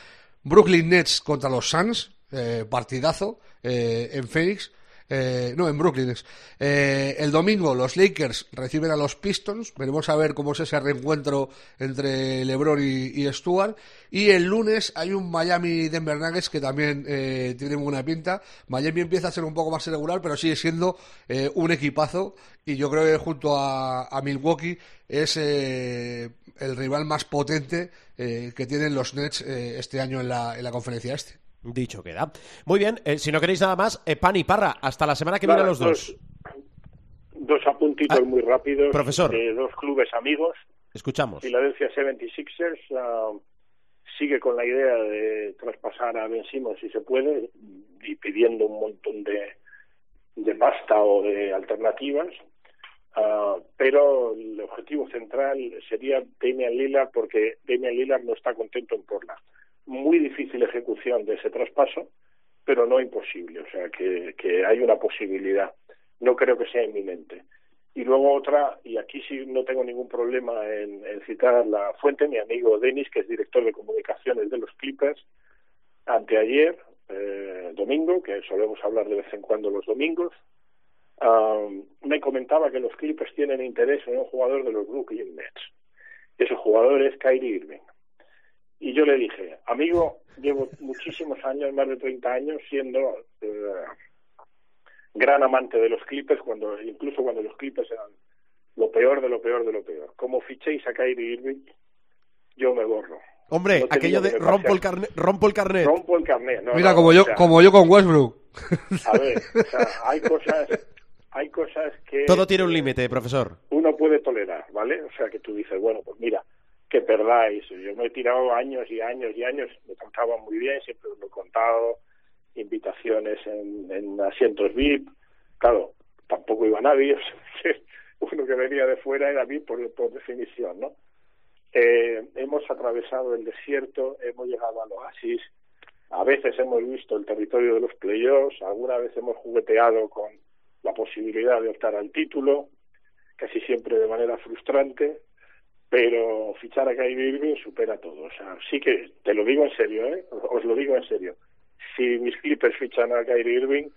Brooklyn Nets contra los Suns, eh, partidazo eh, en Phoenix. Eh, no, en Brooklyn. Eh, el domingo los Lakers reciben a los Pistons. Veremos a ver cómo es ese reencuentro entre LeBron y, y Stuart. Y el lunes hay un Miami Denver Nuggets que también eh, tiene buena pinta. Miami empieza a ser un poco más irregular, pero sigue siendo eh, un equipazo. Y yo creo que junto a, a Milwaukee es el rival más potente que tienen los Nets este año en la, en la conferencia este. Dicho queda. Muy bien, eh, si no queréis nada más, eh, pan y parra. Hasta la semana que viene los dos. Dos apuntitos Ah, muy rápidos profesor. de dos clubes amigos. Escuchamos. Philadelphia 76ers ah, sigue con la idea de traspasar a Ben Simmons si se puede y pidiendo un montón de, de pasta o de alternativas. Ah, pero el objetivo central sería Damian Lillard porque Damian Lillard no está contento en Portland. Muy difícil ejecución de ese traspaso, pero no imposible. O sea que, que hay una posibilidad. No creo que sea inminente. Y luego otra, y aquí sí no tengo ningún problema en, en citar la fuente, mi amigo Denis, que es director de comunicaciones de los Clippers, anteayer, eh, domingo, que solemos hablar de vez en cuando los domingos, ah, me comentaba que los Clippers tienen interés en un jugador de los Brooklyn Nets. Ese jugador es Kyrie Irving. Y yo le dije, amigo, llevo muchísimos años, más de 30 años, siendo eh, gran amante de los Clippers, cuando incluso cuando los Clippers eran lo peor de lo peor de lo peor. Como fichéis a Kyrie Irving, yo me borro. Hombre, No aquello de rompo el, carnet, rompo el carnet. Rompo el carnet. No, Mira, no, como o yo, sea, como yo con Westbrook. A ver, o sea, hay cosas, hay cosas que Todo tiene un límite, profesor. uno puede tolerar, ¿vale? O sea, que tú dices, bueno, pues mira, que perdáis. Yo me he tirado años y años y años, me trataban muy bien, siempre os lo he contado, invitaciones en, en asientos VIP. Claro, tampoco iba nadie, o sea, uno que venía de fuera era VIP por, por definición, ¿no? Eh, hemos atravesado el desierto, hemos llegado al oasis, a veces hemos visto el territorio de los playoffs, alguna vez hemos jugueteado con la posibilidad de optar al título, casi siempre de manera frustrante, pero fichar a Kyrie Irving supera todo. O sea, sí que, te lo digo en serio, ¿eh? os lo digo en serio. Si mis Clippers fichan a Kyrie Irving,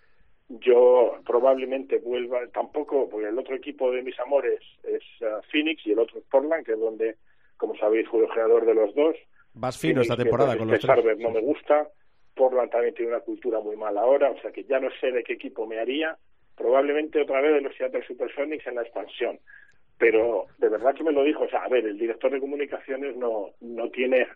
yo probablemente vuelva, tampoco, porque el otro equipo de mis amores es uh, Phoenix y el otro es Portland, que es donde, como sabéis, fui el creador de los dos. Vas fino esta temporada que con este los tres. No me gusta. Portland también tiene una cultura muy mala ahora, o sea que ya no sé de qué equipo me haría. Probablemente otra vez de los Seattle Supersonics en la expansión. Pero de verdad que me lo dijo, o sea, a ver, el director de comunicaciones no, no tiene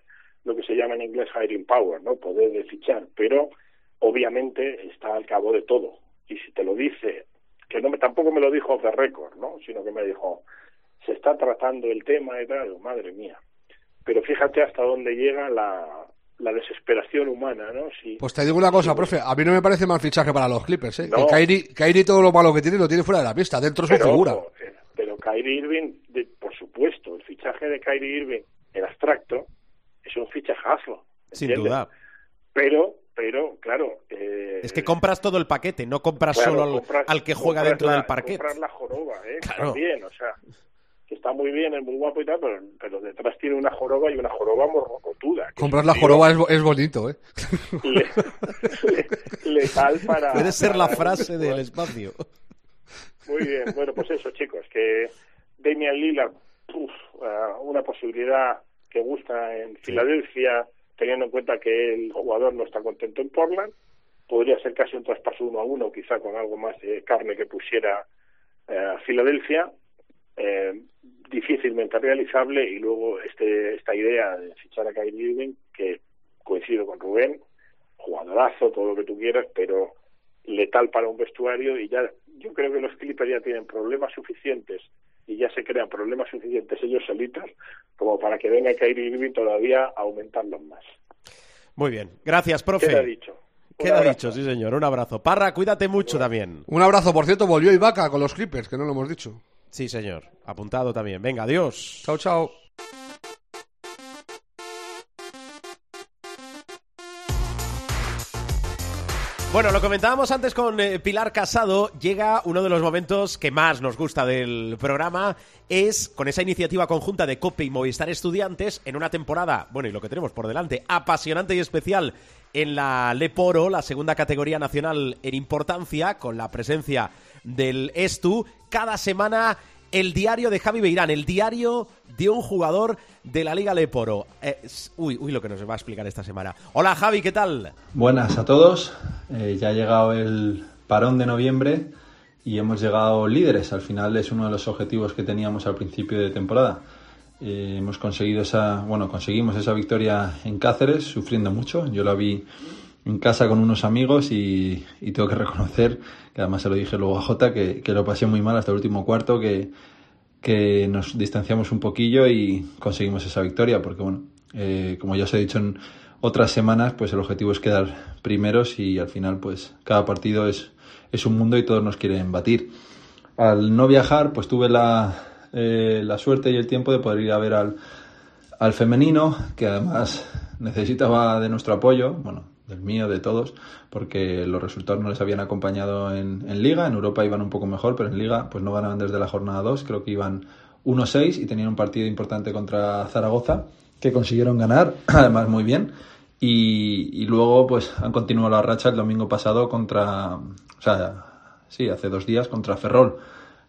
lo que se llama en inglés hiring power, ¿no? Poder de fichar, pero obviamente está al cabo de todo. Y si te lo dice, que no me, tampoco me lo dijo off the record, ¿no? Sino que me dijo, se está tratando el tema y tal, madre mía. Pero fíjate hasta dónde llega la, la desesperación humana, ¿no? Si, Pues te digo una cosa, profe, a mí no me parece mal fichaje para los Clippers, ¿eh? No. Que Kyrie, Kyrie todo lo malo que tiene lo tiene fuera de la pista, dentro es su figura. ojo, eh, pero Kyrie Irving, de- por supuesto, el fichaje de Kyrie Irving en abstracto es un fichajazo. Sin ¿entiendes? duda. Pero, pero, claro. eh, Es que compras todo el paquete, no compras claro, solo al, compras- al que juega dentro la- del parquet. Compras la joroba, ¿eh? Claro. También, o sea, que está muy bien, es muy guapo y tal, pero, pero detrás tiene una joroba y una joroba morrocotuda. Comprar la joroba es, es bonito, ¿eh? le- le- letal para... Puede ser la frase del espacio. Muy bien, bueno, pues eso, chicos, que Damian Lillard, uf, ah, una posibilidad que gusta en Filadelfia, teniendo en cuenta que el jugador no está contento en Portland, podría ser casi un traspaso uno a uno, quizá con algo más de carne que pusiera eh, Filadelfia, eh, difícilmente realizable, y luego este esta idea de fichar a Kyrie Irving, que coincido con Rubén, jugadorazo, todo lo que tú quieras, pero letal para un vestuario y ya yo creo que los Clippers ya tienen problemas suficientes y ya se crean problemas suficientes ellos solitos como para que venga Kyrie Irving todavía a aumentarlos más. Muy bien, gracias, profe. Queda dicho. Queda dicho, sí señor, un abrazo. Parra, cuídate mucho también. Un abrazo, por cierto, volvió Ibaka con los Clippers, que no lo hemos dicho. Sí señor, apuntado también. Venga, adiós. Chao, chao. Bueno, lo comentábamos antes con eh, Pilar Casado. Llega uno de los momentos que más nos gusta del programa. Es con esa iniciativa conjunta de COPE y Movistar Estudiantes en una temporada, bueno, y lo que tenemos por delante, apasionante y especial en la Leporo, la segunda categoría nacional en importancia, con la presencia del Estu. Cada semana el diario de Javi Beirán, el diario de un jugador de la Liga Leporo. Eh, uy, uy, lo que nos va a explicar esta semana. Hola Javi, ¿qué tal? Buenas a todos. Eh, ya ha llegado el parón de noviembre y hemos llegado líderes. Al final es uno de los objetivos que teníamos al principio de temporada. Eh, hemos conseguido esa, bueno, conseguimos esa victoria en Cáceres, sufriendo mucho. Yo la vi en casa con unos amigos y, tengo que reconocer, que además se lo dije luego a Jota, que, que lo pasé muy mal hasta el último cuarto, que, que nos distanciamos un poquillo y conseguimos esa victoria, porque bueno, eh, como ya os he dicho en otras semanas, pues el objetivo es quedar primeros y al final pues cada partido es, es un mundo y todos nos quieren batir. Al no viajar, pues tuve la, eh, la suerte y el tiempo de poder ir a ver al, al femenino, que además necesitaba de nuestro apoyo, bueno, del mío, de todos, porque los resultados no les habían acompañado en, en Liga, en Europa iban un poco mejor, pero en Liga pues no ganaban desde la jornada 2, creo que iban 1-6 y tenían un partido importante contra Zaragoza, que consiguieron ganar, además muy bien, y, y luego pues han continuado la racha el domingo pasado contra, o sea, sí, hace dos días contra Ferrol.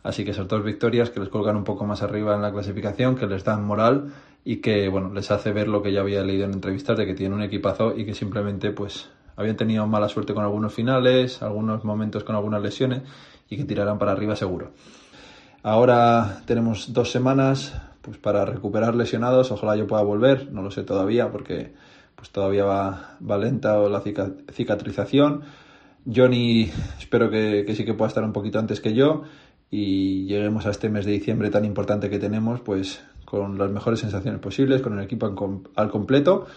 Así que esas dos victorias que les colgan un poco más arriba en la clasificación, que les dan moral y que bueno, les hace ver lo que ya había leído en entrevistas de que tienen un equipazo y que simplemente pues habían tenido mala suerte con algunos finales, algunos momentos con algunas lesiones y que tirarán para arriba seguro. Ahora tenemos dos semanas pues para recuperar lesionados, ojalá yo pueda volver, no lo sé todavía porque pues todavía va, va lenta la cica- cicatrización. Johnny espero que, que sí que pueda estar un poquito antes que yo y lleguemos a este mes de diciembre tan importante que tenemos, pues con las mejores sensaciones posibles, con el equipo al completo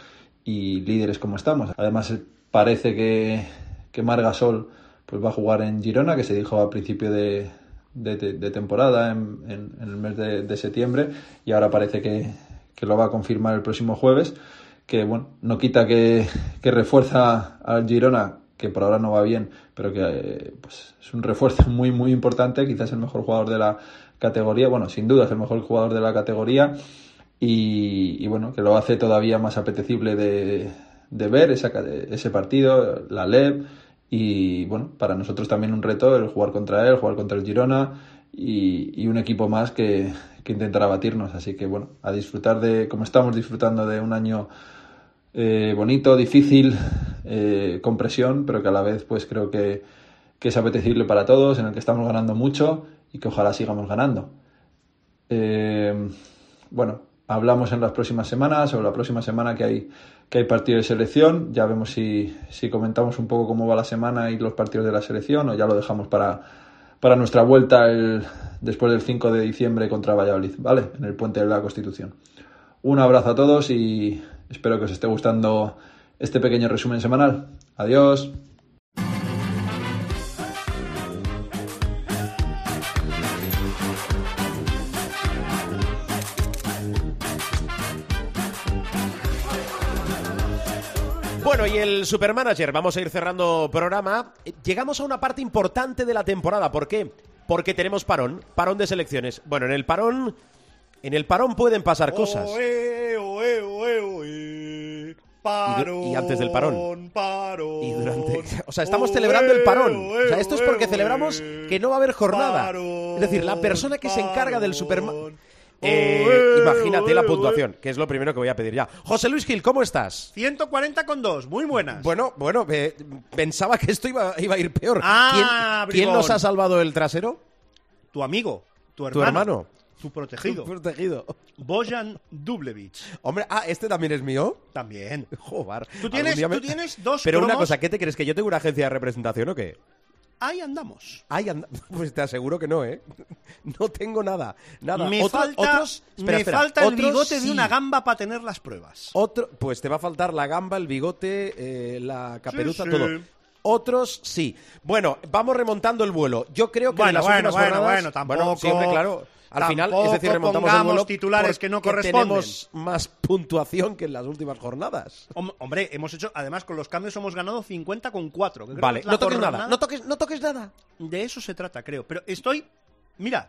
y líderes como estamos. Además eh, parece que, que Margasol pues va a jugar en Girona, que se dijo a principio de, de- de temporada, en, en- en el mes de, de septiembre, y ahora parece que, que lo va a confirmar el próximo jueves, que bueno, no quita que, que refuerza al Girona, que por ahora no va bien, pero que eh, pues, es un refuerzo muy muy importante, quizás el mejor jugador de la categoría, bueno, sin duda es el mejor jugador de la categoría, y, y, bueno, que lo hace todavía más apetecible de, de ver esa, ese partido, la LEB, y bueno, para nosotros también un reto el jugar contra él, jugar contra el Girona y, y un equipo más que, que intentará batirnos. Así que bueno, a disfrutar de, como estamos disfrutando de un año eh, bonito, difícil, eh, con presión, pero que a la vez pues creo que, que es apetecible para todos, en el que estamos ganando mucho y que ojalá sigamos ganando. Eh, bueno, hablamos en las próximas semanas o la próxima semana que hay, que hay partido de selección. Ya vemos si, si comentamos un poco cómo va la semana y los partidos de la selección o ya lo dejamos para, para nuestra vuelta el, después del 5 de diciembre contra Valladolid, ¿vale? En el Puente de la Constitución. Un abrazo a todos y espero que os esté gustando este pequeño resumen semanal. Adiós. Bueno, y el Supermanager, vamos a ir cerrando programa. Llegamos a una parte importante de la temporada. ¿Por qué? Porque tenemos parón, parón de selecciones. Bueno, en el parón, en el parón pueden pasar cosas. Oe, oe, oe, oe. Parón, y antes del parón. parón. Y durante, o sea, estamos celebrando el parón. oe, O sea, esto es porque celebramos que no va a haber jornada. Es decir, la persona que se encarga del Superman. Eh, imagínate la puntuación, que es lo primero que voy a pedir ya. José Luis Gil, ¿cómo estás? 140 con 2, muy buenas. Bueno, bueno, eh, pensaba que esto iba, iba a ir peor. Ah, ¿Quién, quién nos ha salvado el trasero? Tu amigo, tu Tu hermano, hermano. Tu protegido, Protegido. Bojan Dublevich. Hombre, ah, ¿este también es mío? También. Joder. Tú tienes, me- tú tienes dos Pero una cosa, ¿qué te crees? ¿Que yo tengo una agencia de representación o qué? Ahí andamos. Ay, anda- Pues te aseguro que no, ¿eh? No tengo nada. Nada. Me Otro- falta, otros, espera, me espera, falta el bigote sí. de una gamba para tener las pruebas. Otro, pues te va a faltar la gamba, el bigote, eh, la caperuza, sí. todo. Otros sí. Bueno, vamos remontando el vuelo. Yo creo que en Bueno, las bueno, últimas bueno, jornadas- bueno, tampoco- siempre, claro. Al final, es decir, remontamos el vuelo titulares que no corresponden. tenemos más puntuación que en las últimas jornadas. Hom- Hombre, hemos hecho, además con los cambios hemos ganado 50 con 4. Vale, no toques nada. No toques, no toques nada. De eso se trata, creo. Pero estoy. Mira.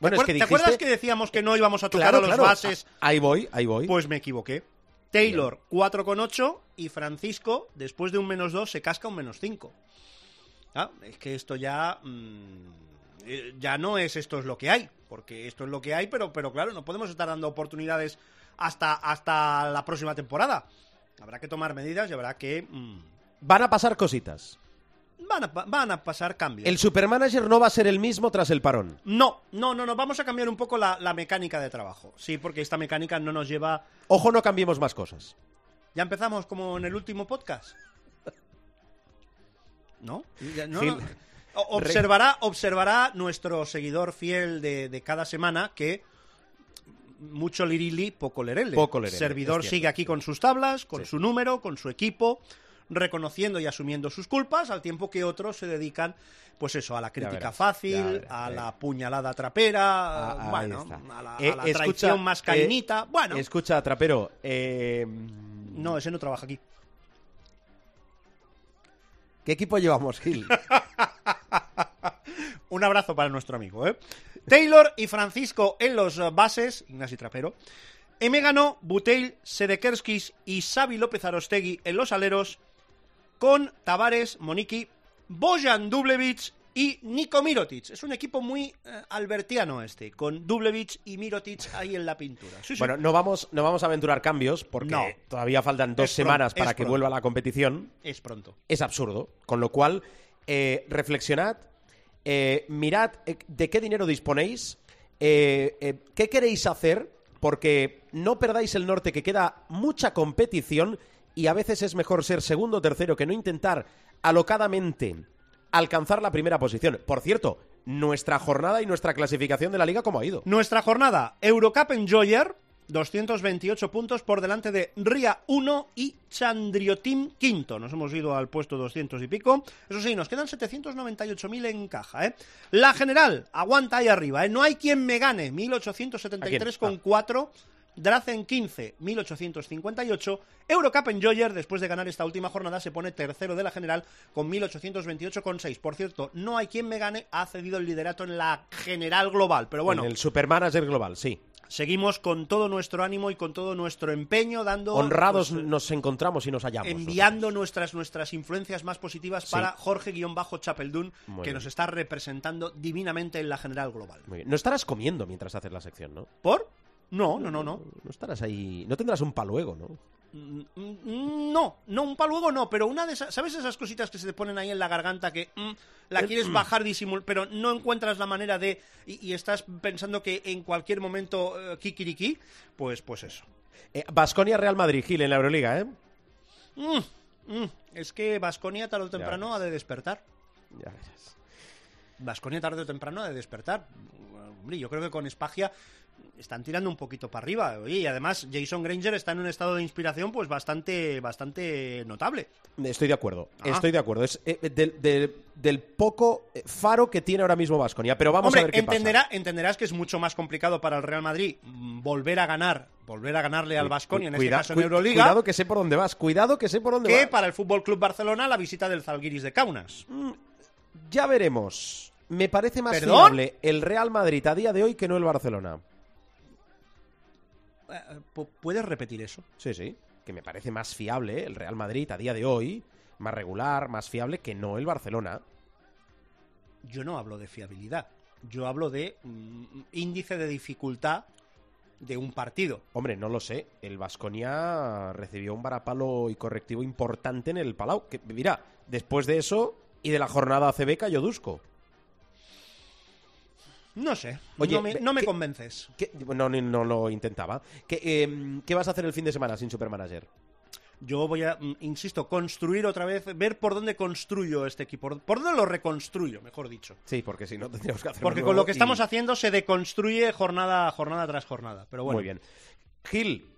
Bueno, ¿te, es que ¿te acuerdas que decíamos que no íbamos a tocar Claro, a los claro. bases? Ahí voy, ahí voy. Pues me equivoqué. Taylor 4,8 y Francisco, después de un menos 2, se casca un menos 5. Ah, es que esto ya. mm, ya no es esto es lo que hay. Porque esto es lo que hay, pero, pero claro, no podemos estar dando oportunidades hasta, hasta la próxima temporada. Habrá que tomar medidas y habrá que. mm, Van a pasar cositas. van, a, van a pasar cambios. El supermanager no va a ser el mismo tras el parón. No, no, no, no. Vamos a cambiar un poco la, la mecánica de trabajo. Sí, porque esta mecánica no nos lleva. Ojo, no cambiemos más cosas. Ya empezamos como en el último podcast. ¿No? Ya, no, Gil, no. Observará, observará nuestro seguidor fiel de, de cada semana que mucho lirili, poco lerele. Poco lerele, Servidor sigue aquí con sus tablas, con Sí. su número, con su equipo, reconociendo y asumiendo sus culpas, al tiempo que otros se dedican, pues eso, a la crítica verás, fácil, verás, a eh. la puñalada trapera, Ah, bueno, a la, a Eh, la escucha, traición más eh, cainita. bueno, Escucha, trapero. eh, no, ese no trabaja aquí. ¿Qué equipo llevamos, Gil? Un abrazo para nuestro amigo, ¿eh? Taylor y Francisco en los eh, bases, Ignasi Trapero. Emegano, Buteil, Sedekerskis y Xavi López Arostegui en los aleros, con Tavares, Moniki, Bojan Dublevich y Nico Mirotic. Es un equipo muy eh, albertiano este, con Dublevich y Mirotic ahí en la pintura. Sí, sí. Bueno, no vamos, no vamos a aventurar cambios porque No. todavía faltan dos Es semanas para que pronto. vuelva la competición. es pronto. Es absurdo. Con lo cual, eh, reflexionad, eh, mirad eh, de qué dinero disponéis, eh, qué queréis hacer, porque no perdáis el norte, que queda mucha competición y a veces es mejor ser segundo o tercero que no intentar alocadamente alcanzar la primera posición. Por cierto, nuestra jornada y nuestra clasificación de la liga, ¿cómo ha ido? Nuestra jornada, Eurocup Enjoyer, 228 puntos por delante de Ria 1 y Chandriotim quinto. Nos hemos ido al puesto 200 y pico. Eso sí, nos quedan 798.000 en caja, ¿eh? La general, aguanta ahí arriba, ¿eh? No hay quien me gane, 1873 ¿A con quién? 4. Drazen 15, 1858. Eurocup Enjoyer, después de ganar esta última jornada, se pone tercero de la general con 1828,6. Por cierto, no hay quien me gane, ha cedido el liderato en la general global. Pero bueno, En el Supermanager Global, sí. Seguimos con todo nuestro ánimo y con todo nuestro empeño, dando. Honrados pues, nos encontramos y nos hallamos. enviando nuestras, nuestras influencias más positivas Sí. para Jorge-Chapeldún, que bien. nos está representando divinamente en la general global. Muy bien. No estarás comiendo mientras haces la sección, ¿no? ¿Por? No, no, no, no. No estarás ahí. No tendrás un paluego, ¿no? Mm, mm, No, no, un paluego no, pero una de esas, ¿sabes esas cositas que se te ponen ahí en la garganta que mm, la quieres bajar disimul, pero no encuentras la manera de y, y estás pensando que en cualquier momento eh, kikiriki? Pues, pues eso. Vasconia Real Madrid, Gil, en la Euroliga, ¿eh? Mm, mm, es que Vasconia tarde o temprano ha de despertar. Ya verás. Vasconia tarde o temprano ha de despertar. Hombre, yo creo que con Espagia están tirando un poquito para arriba. Oye, y además Jason Granger está en un estado de inspiración pues bastante, bastante notable. Estoy de acuerdo. Ah. Estoy de acuerdo. Es eh, del, del- del poco eh, faro que tiene ahora mismo Vasconia. Pero vamos Hombre, a ver qué entenderá, entenderás que es mucho más complicado para el Real Madrid mm, volver a ganar, volver a ganarle al pasa. Vasconia, en Cuida- este caso en Euroliga, Cuidado que sé por dónde vas. Cuidado que sé por dónde que vas. para el Fútbol Club Barcelona la visita del Zalgiris de Kaunas. Ya veremos. Me parece más ¿Perdón? fiable el Real Madrid a día de hoy que no el Barcelona. Eh, eh, pu- ¿Puedes repetir eso? Sí, sí. Que me parece más fiable el Real Madrid a día de hoy, más regular, más fiable que no el Barcelona. Yo no hablo de fiabilidad. Yo hablo de mm, índice de dificultad de un partido. Hombre, no lo sé. El Vasconia recibió un varapalo y correctivo importante en el Palau. Que, mira, después de eso y de la jornada ACB cayó Dusko. No sé, Oye, no me, no me ¿qué- convences. ¿Qué? No, no lo intentaba. ¿Qué, eh, ¿Qué vas a hacer el fin de semana sin Supermanager? Yo voy a, mm, insisto, construir otra vez, ver por dónde construyo este equipo, por dónde lo reconstruyo, mejor dicho. Sí, porque si no tendríamos que hacerlo Porque con lo que y- estamos haciendo se deconstruye jornada, jornada tras jornada. Pero bueno, Muy bien. Gil,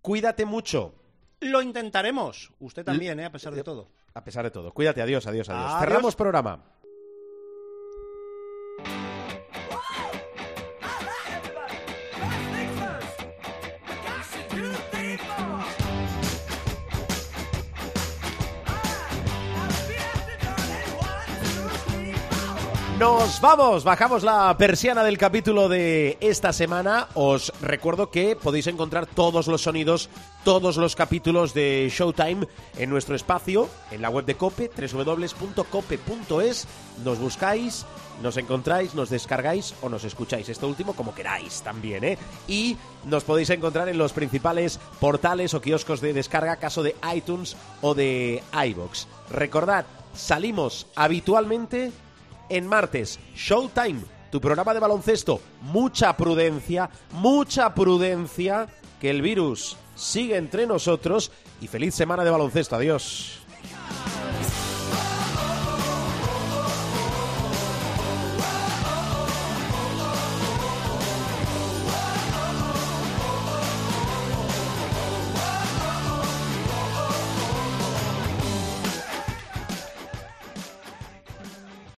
cuídate mucho. lo intentaremos. Usted también, ¿eh? a pesar de todo. A pesar de todo. Cuídate, adiós, adiós, adiós. Adiós. Cerramos programa. Nos vamos, bajamos la persiana del capítulo de esta semana. Os recuerdo que podéis encontrar todos los sonidos, todos los capítulos de Showtime en nuestro espacio, en la web de Cope, www.cope.es. Nos buscáis, nos encontráis, nos descargáis o nos escucháis. Esto último como queráis también, ¿eh? Y nos podéis encontrar en los principales portales o kioscos de descarga, caso de iTunes o de iBox. Recordad, salimos habitualmente en martes, Showtime, tu programa de baloncesto. Mucha prudencia, mucha prudencia, que el virus sigue entre nosotros y feliz semana de baloncesto. Adiós.